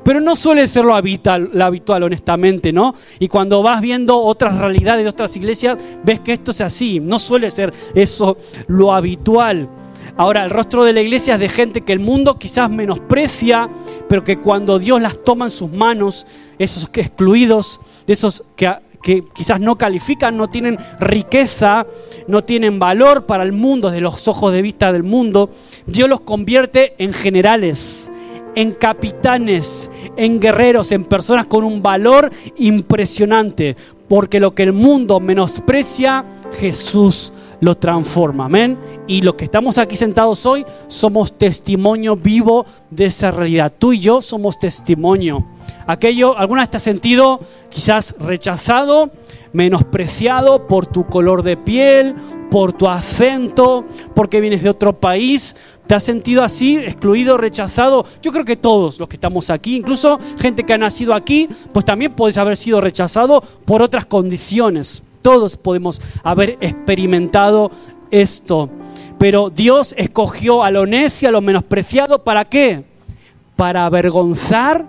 Pero no suele ser lo habitual, lo habitual, honestamente, ¿no? Y cuando vas viendo otras realidades de otras iglesias, ves que esto es así. No suele ser eso lo habitual. Ahora, el rostro de la iglesia es de gente que el mundo quizás menosprecia, pero que cuando Dios las toma en sus manos, esos excluidos, esos que, que quizás no califican, no tienen riqueza, no tienen valor para el mundo, desde los ojos de vista del mundo, Dios los convierte en generales en capitanes, en guerreros, en personas con un valor impresionante, porque lo que el mundo menosprecia, Jesús lo transforma, amén. Y los que estamos aquí sentados hoy somos testimonio vivo de esa realidad. Tú y yo somos testimonio. Aquello, alguna has sentido quizás rechazado, menospreciado por tu color de piel, por tu acento, porque vienes de otro país. ¿Te has sentido así, excluido, rechazado? Yo creo que todos los que estamos aquí, incluso gente que ha nacido aquí, pues también puedes haber sido rechazado por otras condiciones. Todos podemos haber experimentado esto. Pero Dios escogió a lo necio, a lo menospreciado, ¿para qué? Para avergonzar,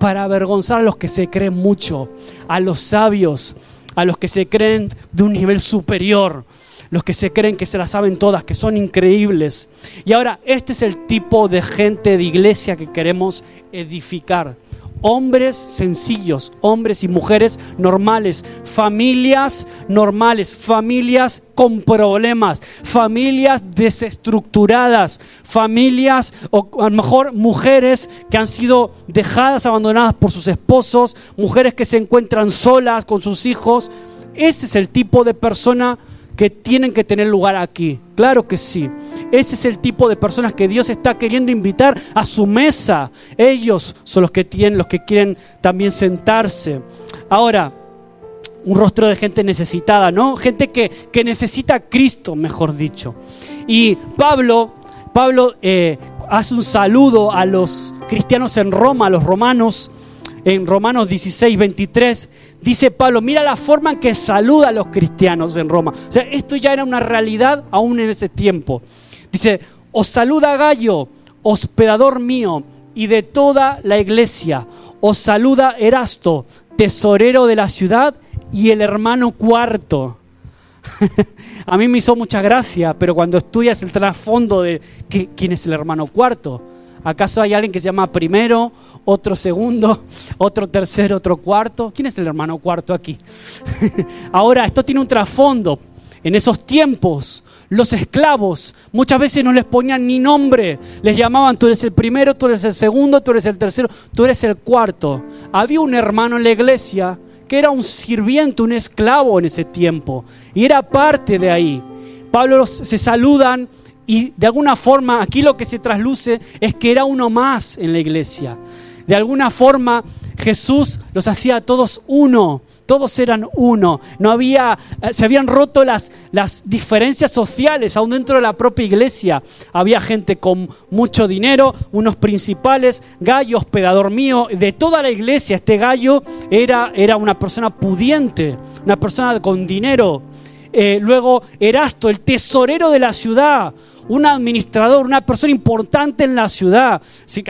para avergonzar a los que se creen mucho, a los sabios, a los que se creen de un nivel superior, los que se creen que se las saben todas, que son increíbles. Y ahora, este es el tipo de gente de iglesia que queremos edificar. Hombres sencillos, hombres y mujeres normales, familias normales, familias con problemas, familias desestructuradas, familias o a lo mejor mujeres que han sido dejadas, abandonadas por sus esposos, mujeres que se encuentran solas con sus hijos. Ese es el tipo de persona que tienen que tener lugar aquí. Claro que sí. Ese es el tipo de personas que Dios está queriendo invitar a su mesa. Ellos son los que tienen, los que quieren también sentarse. Ahora, un rostro de gente necesitada, ¿no? Gente que, que necesita a Cristo, mejor dicho. Y Pablo, Pablo eh, hace un saludo a los cristianos en Roma, a los romanos, en Romanos 16, 23, dice Pablo, mira la forma en que saluda a los cristianos en Roma. O sea, esto ya era una realidad aún en ese tiempo. Dice, os saluda Gallo, hospedador mío y de toda la iglesia. Os saluda Erasto, tesorero de la ciudad y el hermano cuarto. a mí me hizo mucha gracia, pero cuando estudias el trasfondo de quién es el hermano cuarto, ¿Acaso hay alguien que se llama primero, otro segundo, otro tercero, otro cuarto? ¿Quién es el hermano cuarto aquí? Ahora, esto tiene un trasfondo. En esos tiempos, los esclavos muchas veces no les ponían ni nombre. Les llamaban, tú eres el primero, tú eres el segundo, tú eres el tercero, tú eres el cuarto. Había un hermano en la iglesia que era un sirviente, un esclavo en ese tiempo. Y era parte de ahí. Pablo se saludan y de alguna forma aquí lo que se trasluce es que era uno más en la iglesia. De alguna forma Jesús los hacía a todos uno. Todos eran uno. No había, eh, se habían roto las, las diferencias sociales aún dentro de la propia iglesia. Había gente con mucho dinero, unos principales, gallo, hospedador mío. De toda la iglesia, este gallo era, era una persona pudiente, una persona con dinero. Eh, luego Erasto, el tesorero de la ciudad, un administrador, una persona importante en la ciudad.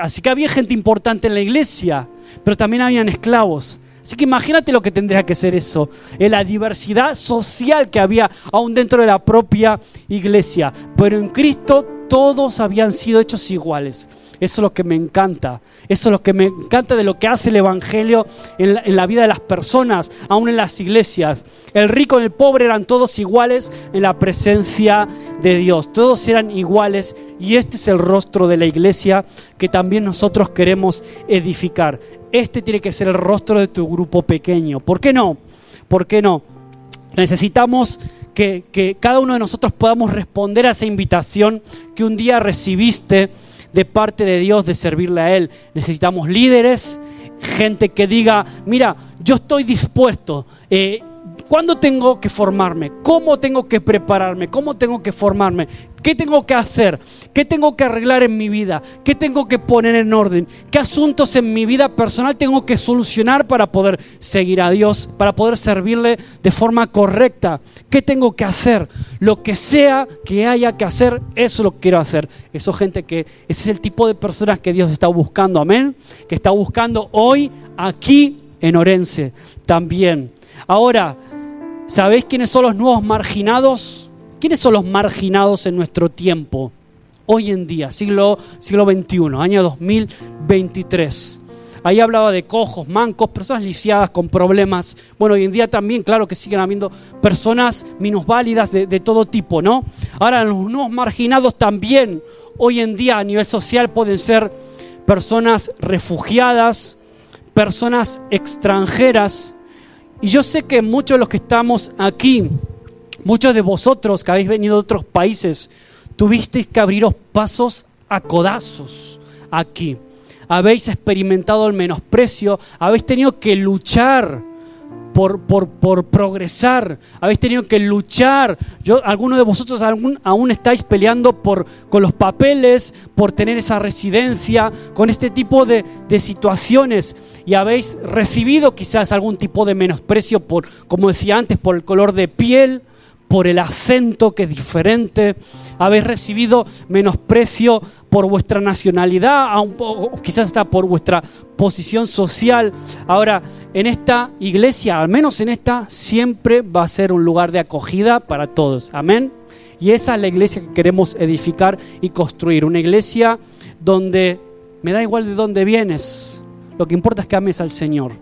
Así, que había gente importante en la iglesia, pero también habían esclavos. Así que imagínate lo que tendría que ser eso, en la diversidad social que había aún dentro de la propia iglesia. Pero en Cristo todos habían sido hechos iguales. Eso es lo que me encanta. Eso es lo que me encanta de lo que hace el Evangelio en la, vida de las personas, aún en las iglesias. El rico y el pobre eran todos iguales en la presencia de Dios. Todos eran iguales y este es el rostro de la iglesia que también nosotros queremos edificar. Este tiene que ser el rostro de tu grupo pequeño. ¿Por qué no? ¿Por qué no? Necesitamos que, cada uno de nosotros podamos responder a esa invitación que un día recibiste de parte de Dios de servirle a Él. Necesitamos líderes, gente que diga, mira, yo estoy dispuesto. Eh, ¿Cuándo tengo que formarme? ¿Cómo tengo que prepararme? ¿Cómo tengo que formarme? ¿Qué tengo que hacer? ¿Qué tengo que arreglar en mi vida? ¿Qué tengo que poner en orden? ¿Qué asuntos en mi vida personal tengo que solucionar para poder seguir a Dios, para poder servirle de forma correcta? ¿Qué tengo que hacer? Lo que sea que haya que hacer, eso lo quiero hacer. Eso gente que ese es el tipo de personas que Dios está buscando, amén, que está buscando hoy aquí en Orense también. Ahora, ¿sabéis quiénes son los nuevos marginados? ¿Quiénes son los marginados en nuestro tiempo? Hoy en día, siglo, siglo XXI, año 2023. Ahí hablaba de cojos, mancos, personas lisiadas con problemas. Bueno, hoy en día también, claro que siguen habiendo personas minusválidas de todo tipo, ¿no? Ahora, los nuevos marginados también, hoy en día a nivel social pueden ser personas refugiadas, personas extranjeras. Y yo sé que muchos de los que estamos aquí Muchos de vosotros que habéis venido de otros países, tuvisteis que abriros pasos a codazos aquí. Habéis experimentado el menosprecio, habéis tenido que luchar por, por, progresar, habéis tenido que luchar. Yo, algunos de vosotros aún, estáis peleando por, con los papeles, por tener esa residencia, con este tipo de, de situaciones. Y habéis recibido quizás algún tipo de menosprecio por, como decía antes, por el color de piel, por el acento que es diferente, habéis recibido menosprecio por vuestra nacionalidad, quizás hasta por vuestra posición social. Ahora, en esta iglesia, al menos en esta, siempre va a ser un lugar de acogida para todos. Amén. Y esa es la iglesia que queremos edificar y construir. Una iglesia donde me da igual de dónde vienes. Lo que importa es que ames al Señor.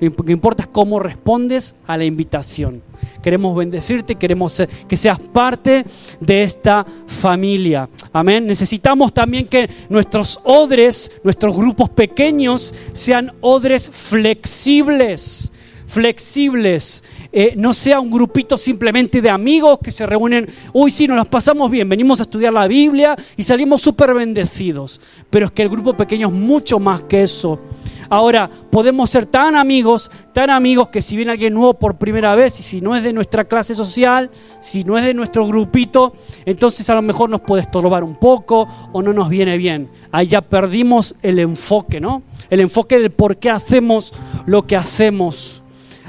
Lo que importa es cómo respondes a la invitación. Queremos bendecirte, queremos que seas parte de esta familia. Amén. Necesitamos también que nuestros odres, nuestros grupos pequeños, sean odres flexibles. Flexibles. Eh, no sea un grupito simplemente de amigos que se reúnen, uy, sí, nos las pasamos bien, venimos a estudiar la Biblia y salimos súper bendecidos. Pero es que el grupo pequeño es mucho más que eso. Ahora, podemos ser tan amigos, tan amigos que si viene alguien nuevo por primera vez y si no es de nuestra clase social, si no es de nuestro grupito, entonces a lo mejor nos puede estorbar un poco o no nos viene bien. Ahí ya perdimos el enfoque, ¿no? El enfoque del por qué hacemos lo que hacemos.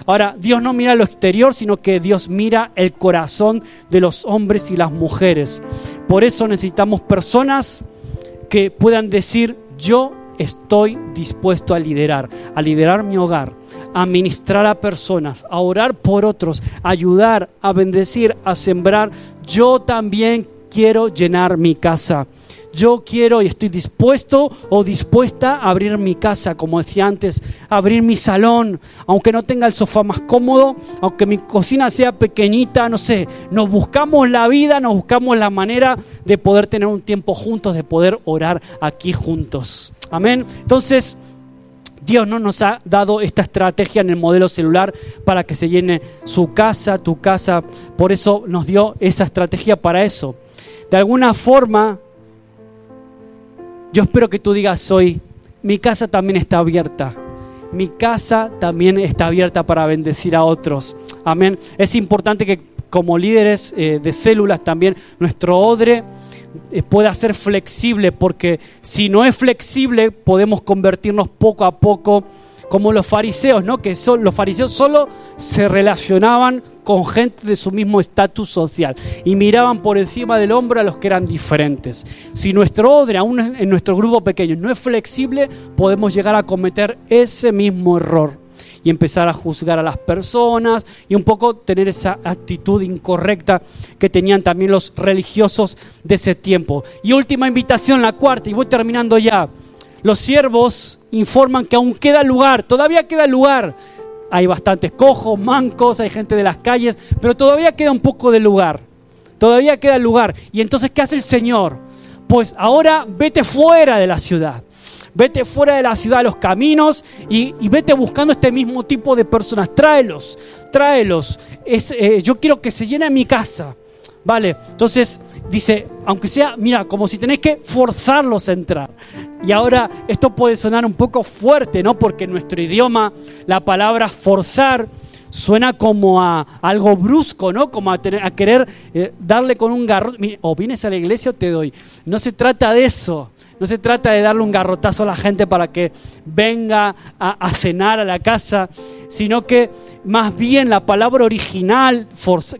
Ahora, Dios no mira lo exterior, sino que Dios mira el corazón de los hombres y las mujeres. Por eso necesitamos personas que puedan decir, yo estoy dispuesto a liderar, a liderar mi hogar, a ministrar a personas, a orar por otros, a ayudar, a bendecir, a sembrar. Yo también quiero llenar mi casa. Yo quiero y estoy dispuesto o dispuesta a abrir mi casa, como decía antes, abrir mi salón, aunque no tenga el sofá más cómodo, aunque mi cocina sea pequeñita, no sé, nos buscamos la vida, nos buscamos la manera de poder tener un tiempo juntos, de poder orar aquí juntos. Amén. Entonces, Dios no nos ha dado esta estrategia en el modelo celular para que se llene su casa, tu casa. Por eso nos dio esa estrategia para eso. De alguna forma, yo espero que tú digas hoy, mi casa también está abierta. Mi casa también está abierta para bendecir a otros. Amén. Es importante que como líderes eh, de células también nuestro odre eh, pueda ser flexible, porque si no es flexible podemos convertirnos poco a poco como los fariseos, ¿no? Que son, los fariseos solo se relacionaban con gente de su mismo estatus social y miraban por encima del hombro a los que eran diferentes. Si nuestro odre, aún en nuestro grupo pequeño, no es flexible, podemos llegar a cometer ese mismo error. y empezar a juzgar a las personas y un poco tener esa actitud incorrecta que tenían también los religiosos de ese tiempo. Y última invitación, la cuarta, y voy terminando ya. Los siervos informan que aún queda lugar, todavía queda lugar. Hay bastantes cojos, mancos, hay gente de las calles, pero todavía queda un poco de lugar. Todavía queda lugar. Y entonces, ¿qué hace el Señor? Pues ahora vete fuera de la ciudad. Vete fuera de la ciudad, a los caminos y, vete buscando este mismo tipo de personas. Tráelos, tráelos. Eh, yo quiero que se llene mi casa. Vale, entonces dice, aunque sea, mira, como si tenés que forzarlos a entrar. Y ahora esto puede sonar un poco fuerte, ¿no? Porque en nuestro idioma la palabra forzar suena como a, algo brusco, ¿no? Como a, tener, a querer eh, darle con un garrote. O vienes a la iglesia o te doy. No se trata de eso. No se trata de darle un garrotazo a la gente para que venga a, cenar a la casa, sino que más bien la palabra original,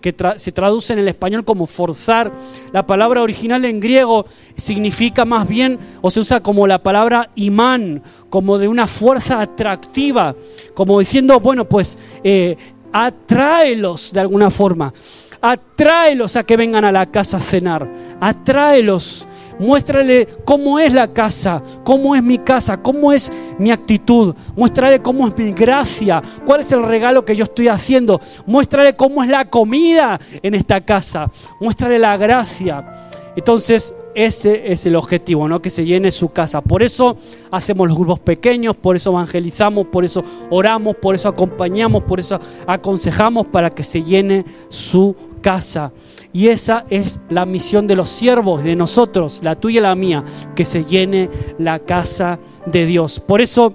que se traduce en el español como forzar, la palabra original en griego significa más bien, o se usa como la palabra imán, como de una fuerza atractiva, como diciendo, bueno, pues eh, atráelos de alguna forma, atráelos a que vengan a la casa a cenar, atráelos Muéstrale cómo es la casa, cómo es mi casa, cómo es mi actitud. Muéstrale cómo es mi gracia, cuál es el regalo que yo estoy haciendo. Muéstrale cómo es la comida en esta casa. Muéstrale la gracia. Entonces, ese es el objetivo, ¿no? Que se llene su casa. Por eso hacemos los grupos pequeños, por eso evangelizamos, por eso oramos, por eso acompañamos, por eso aconsejamos para que se llene su casa. Y esa es la misión de los siervos, de nosotros, la tuya y la mía, que se llene la casa de Dios. Por eso,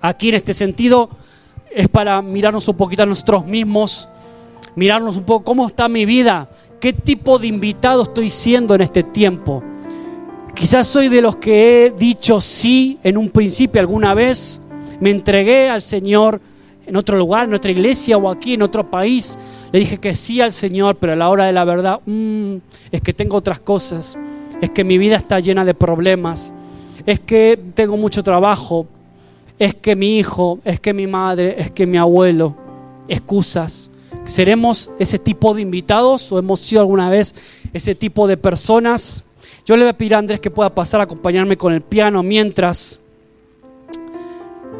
aquí en este sentido, es para mirarnos un poquito a nosotros mismos, mirarnos un poco cómo está mi vida, qué tipo de invitado estoy siendo en este tiempo. Quizás soy de los que he dicho sí en un principio alguna vez, me entregué al Señor en otro lugar, en otra iglesia o aquí en otro país, le dije que sí al Señor, pero a la hora de la verdad, mm, es que tengo otras cosas, es que mi vida está llena de problemas, es que tengo mucho trabajo, es que mi hijo, es que mi madre, es que mi abuelo, excusas. ¿Seremos ese tipo de invitados o hemos sido alguna vez ese tipo de personas? Yo le voy a pedir a Andrés que pueda pasar a acompañarme con el piano mientras.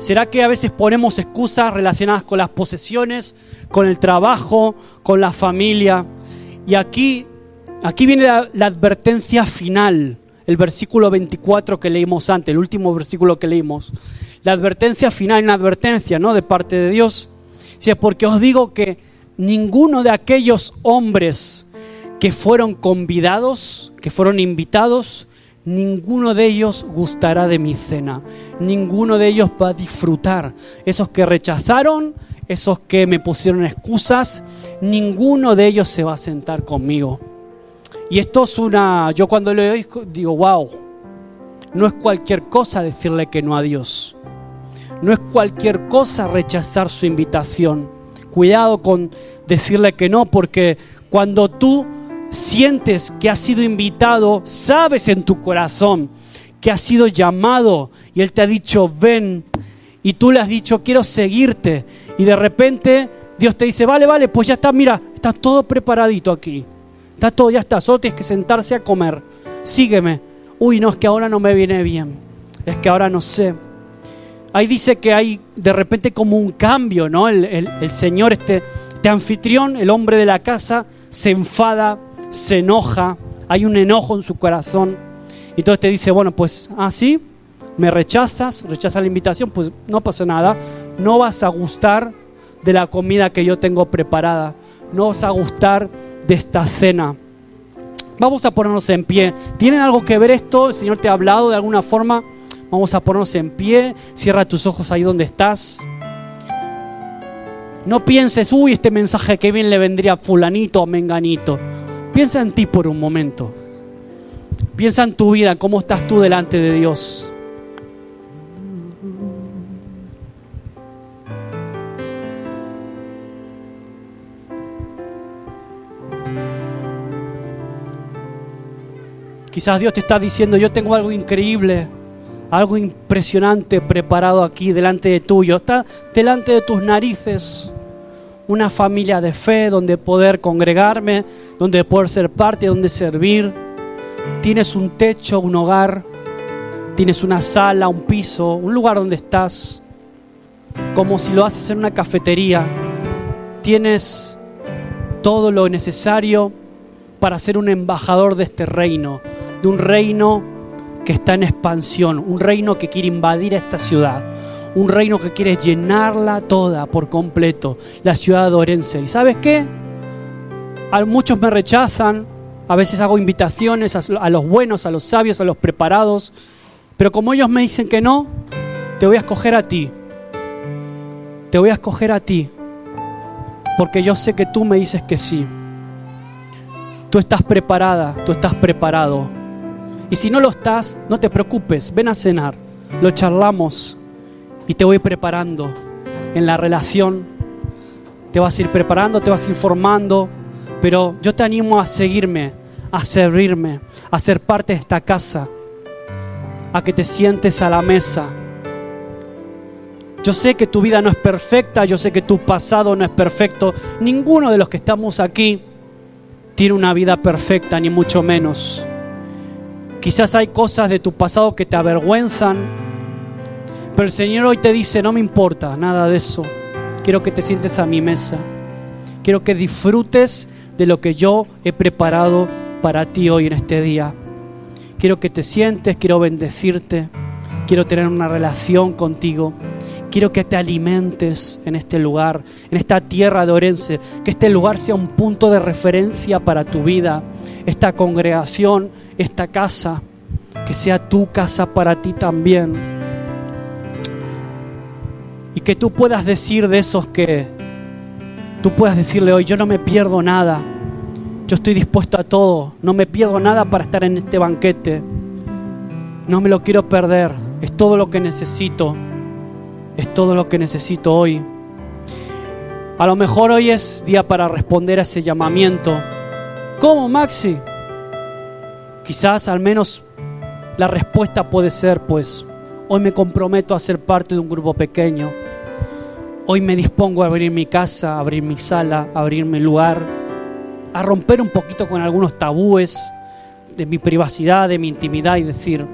¿Será que a veces ponemos excusas relacionadas con las posesiones, con el trabajo, con la familia? Y aquí, aquí viene la, advertencia final, el versículo 24 que leímos antes, el último versículo que leímos. La advertencia final, una advertencia ¿no? de parte de Dios. Si es porque os digo que ninguno de aquellos hombres que fueron convidados, que fueron invitados, ninguno de ellos gustará de mi cena, ninguno de ellos va a disfrutar. Esos que rechazaron, esos que me pusieron excusas, ninguno de ellos se va a sentar conmigo. Y esto es una, yo cuando lo oigo digo, wow, no es cualquier cosa decirle que no a Dios. No es cualquier cosa rechazar su invitación. Cuidado con decirle que no, porque cuando tú sientes que has sido invitado, sabes en tu corazón que has sido llamado y Él te ha dicho, ven, y tú le has dicho, quiero seguirte, y de repente Dios te dice, vale, vale, pues ya está, mira, está todo preparadito aquí, está todo, ya está, solo tienes que sentarse a comer, sígueme. Uy, no, es que ahora no me viene bien, es que ahora no sé. Ahí dice que hay de repente como un cambio, ¿no? El, el Señor, este, este anfitrión, el hombre de la casa, se enfada se enoja, hay un enojo en su corazón. Y entonces te dice, bueno, pues así, ah, me rechazas, rechazas la invitación, pues no pasa nada, no vas a gustar de la comida que yo tengo preparada, no vas a gustar de esta cena. Vamos a ponernos en pie. ¿Tienen algo que ver esto? ¿El Señor te ha hablado de alguna forma? Vamos a ponernos en pie. Cierra tus ojos ahí donde estás. No pienses, uy, este mensaje que bien le vendría a fulanito o menganito. Piensa en ti por un momento. Piensa en tu vida, cómo estás tú delante de Dios. Quizás Dios te está diciendo, yo tengo algo increíble, algo impresionante preparado aquí delante de tuyo. Está delante de tus narices una familia de fe donde poder congregarme, donde poder ser parte, donde servir. Tienes un techo, un hogar, tienes una sala, un piso, un lugar donde estás, como si lo haces en una cafetería. Tienes todo lo necesario para ser un embajador de este reino, de un reino que está en expansión, un reino que quiere invadir esta ciudad, un reino que quiere llenarla toda por completo, la ciudad de Orense. ¿Y sabes qué? A muchos me rechazan, a veces hago invitaciones a los buenos, a los sabios, a los preparados, pero como ellos me dicen que no, te voy a escoger a ti. Te voy a escoger a ti, porque yo sé que tú me dices que sí. Tú estás preparada, tú estás preparado. Y si no lo estás, no te preocupes, ven a cenar, lo charlamos y te voy preparando en la relación. Te vas a ir preparando, te vas informando, pero yo te animo a seguirme, a servirme, a ser parte de esta casa, a que te sientes a la mesa. Yo sé que tu vida no es perfecta, yo sé que tu pasado no es perfecto. Ninguno de los que estamos aquí tiene una vida perfecta, ni mucho menos. Quizás hay cosas de tu pasado que te avergüenzan, pero el Señor hoy te dice, no me importa nada de eso. Quiero que te sientes a mi mesa. Quiero que disfrutes de lo que yo he preparado para ti hoy en este día. Quiero que te sientes, quiero bendecirte, quiero tener una relación contigo. Quiero que te alimentes en este lugar, en esta tierra de Orense, que este lugar sea un punto de referencia para tu vida, esta congregación, esta casa, que sea tu casa para ti también. Y que tú puedas decir de esos que tú puedas decirle hoy, yo no me pierdo nada, yo estoy dispuesto a todo, no me pierdo nada para estar en este banquete, no me lo quiero perder, es todo lo que necesito es todo lo que necesito hoy. A lo mejor hoy es día para responder a ese llamamiento. ¿Cómo, Maxi? Quizás al menos la respuesta puede ser, pues, hoy me comprometo a ser parte de un grupo pequeño. Hoy me dispongo a abrir mi casa, a abrir mi sala, a abrir mi lugar, a romper un poquito con algunos tabúes de mi privacidad, de mi intimidad y decir,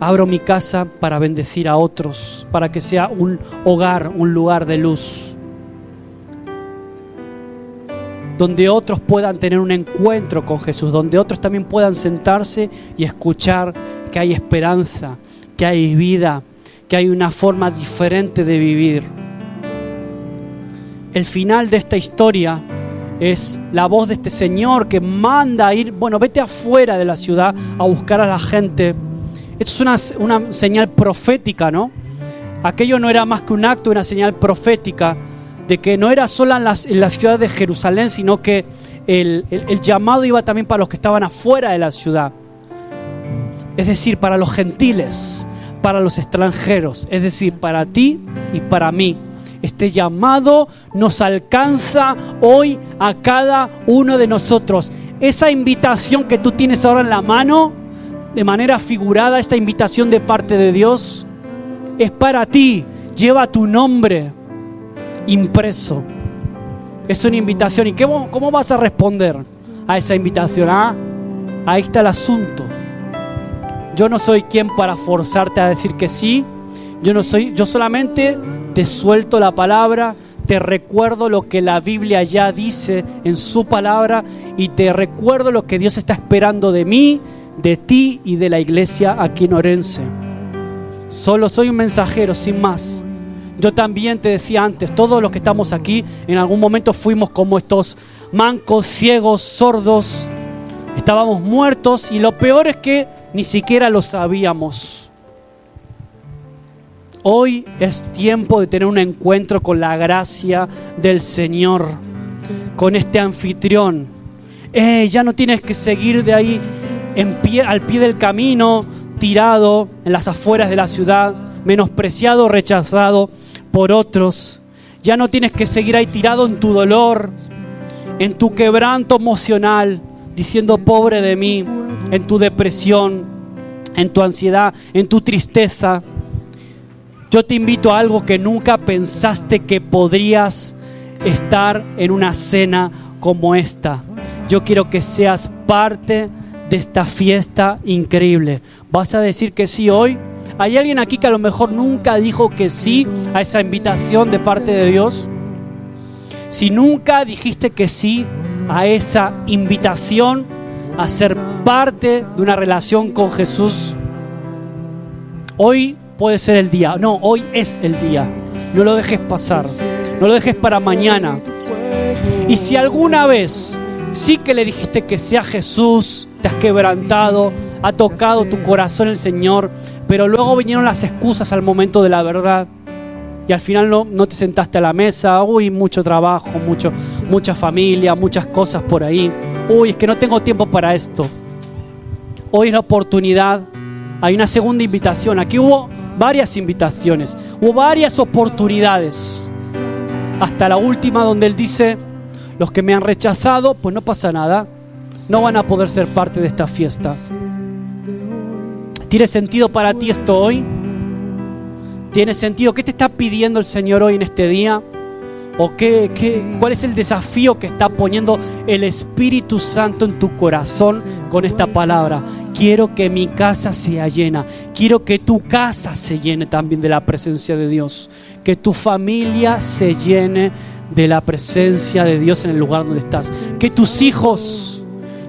Abro mi casa para bendecir a otros, para que sea un hogar, un lugar de luz, donde otros puedan tener un encuentro con Jesús, donde otros también puedan sentarse y escuchar que hay esperanza, que hay vida, que hay una forma diferente de vivir. El final de esta historia es la voz de este Señor que manda a ir, bueno, vete afuera de la ciudad a buscar a la gente esto es una, señal profética, ¿no? Aquello no era más que un acto, una señal profética de que no era solo en, la ciudad de Jerusalén, sino que el, el llamado iba también para los que estaban afuera de la ciudad. Es decir, para los gentiles, para los extranjeros, es decir, para ti y para mí. Este llamado nos alcanza hoy a cada uno de nosotros. Esa invitación que tú tienes ahora en la mano, de manera figurada esta invitación de parte de Dios es para ti. Lleva tu nombre impreso. Es una invitación. ¿Y qué, cómo vas a responder a esa invitación? Ah, ahí está el asunto. Yo no soy quien para forzarte a decir que sí. Yo no soy, yo solamente te suelto la palabra, te recuerdo lo que la Biblia ya dice en su palabra y te recuerdo lo que Dios está esperando de mí de ti y de la iglesia aquí en Orense. Solo soy un mensajero, sin más. Yo también te decía antes, todos los que estamos aquí, en algún momento fuimos como estos mancos, ciegos, sordos. Estábamos muertos y lo peor es que ni siquiera lo sabíamos. Hoy es tiempo de tener un encuentro con la gracia del Señor, con este anfitrión. Eh, ya no tienes que seguir de ahí pie, al pie del camino, tirado en las afueras de la ciudad, menospreciado, rechazado por otros. Ya no tienes que seguir ahí tirado en tu dolor, en tu quebranto emocional, diciendo pobre de mí, en tu depresión, en tu ansiedad, en tu tristeza. Yo te invito a algo que nunca pensaste que podrías estar en una cena como esta. Yo quiero que seas parte de esta fiesta increíble. ¿Vas a decir que sí hoy? ¿Hay alguien aquí que a lo mejor nunca dijo que sí a esa invitación de parte de Dios? Si nunca dijiste que sí a esa invitación a ser parte de una relación con Jesús, hoy puede ser el día. No, hoy es el día. No lo dejes pasar. No lo dejes para mañana. Y si alguna vez sí que le dijiste que sea Jesús, te has quebrantado, ha tocado tu corazón el Señor, pero luego vinieron las excusas al momento de la verdad. Y al final no, no te sentaste a la mesa, uy, mucho trabajo, mucho, mucha familia, muchas cosas por ahí. Uy, es que no tengo tiempo para esto. Hoy es la oportunidad. Hay una segunda invitación. Aquí hubo varias invitaciones, hubo varias oportunidades. Hasta la última donde Él dice, los que me han rechazado, pues no pasa nada. No van a poder ser parte de esta fiesta. ¿Tiene sentido para ti esto hoy? ¿Tiene sentido? ¿Qué te está pidiendo el Señor hoy en este día? ¿O qué, qué, cuál es el desafío que está poniendo el Espíritu Santo en tu corazón con esta palabra? Quiero que mi casa sea llena. Quiero que tu casa se llene también de la presencia de Dios. Que tu familia se llene de la presencia de Dios en el lugar donde estás. Que tus hijos,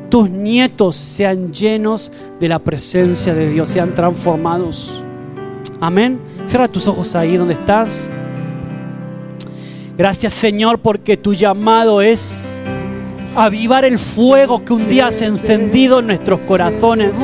tus nietos sean llenos de la presencia de Dios, sean transformados. Amén. Cierra tus ojos ahí donde estás. Gracias Señor porque tu llamado es avivar el fuego que un día has encendido en nuestros corazones.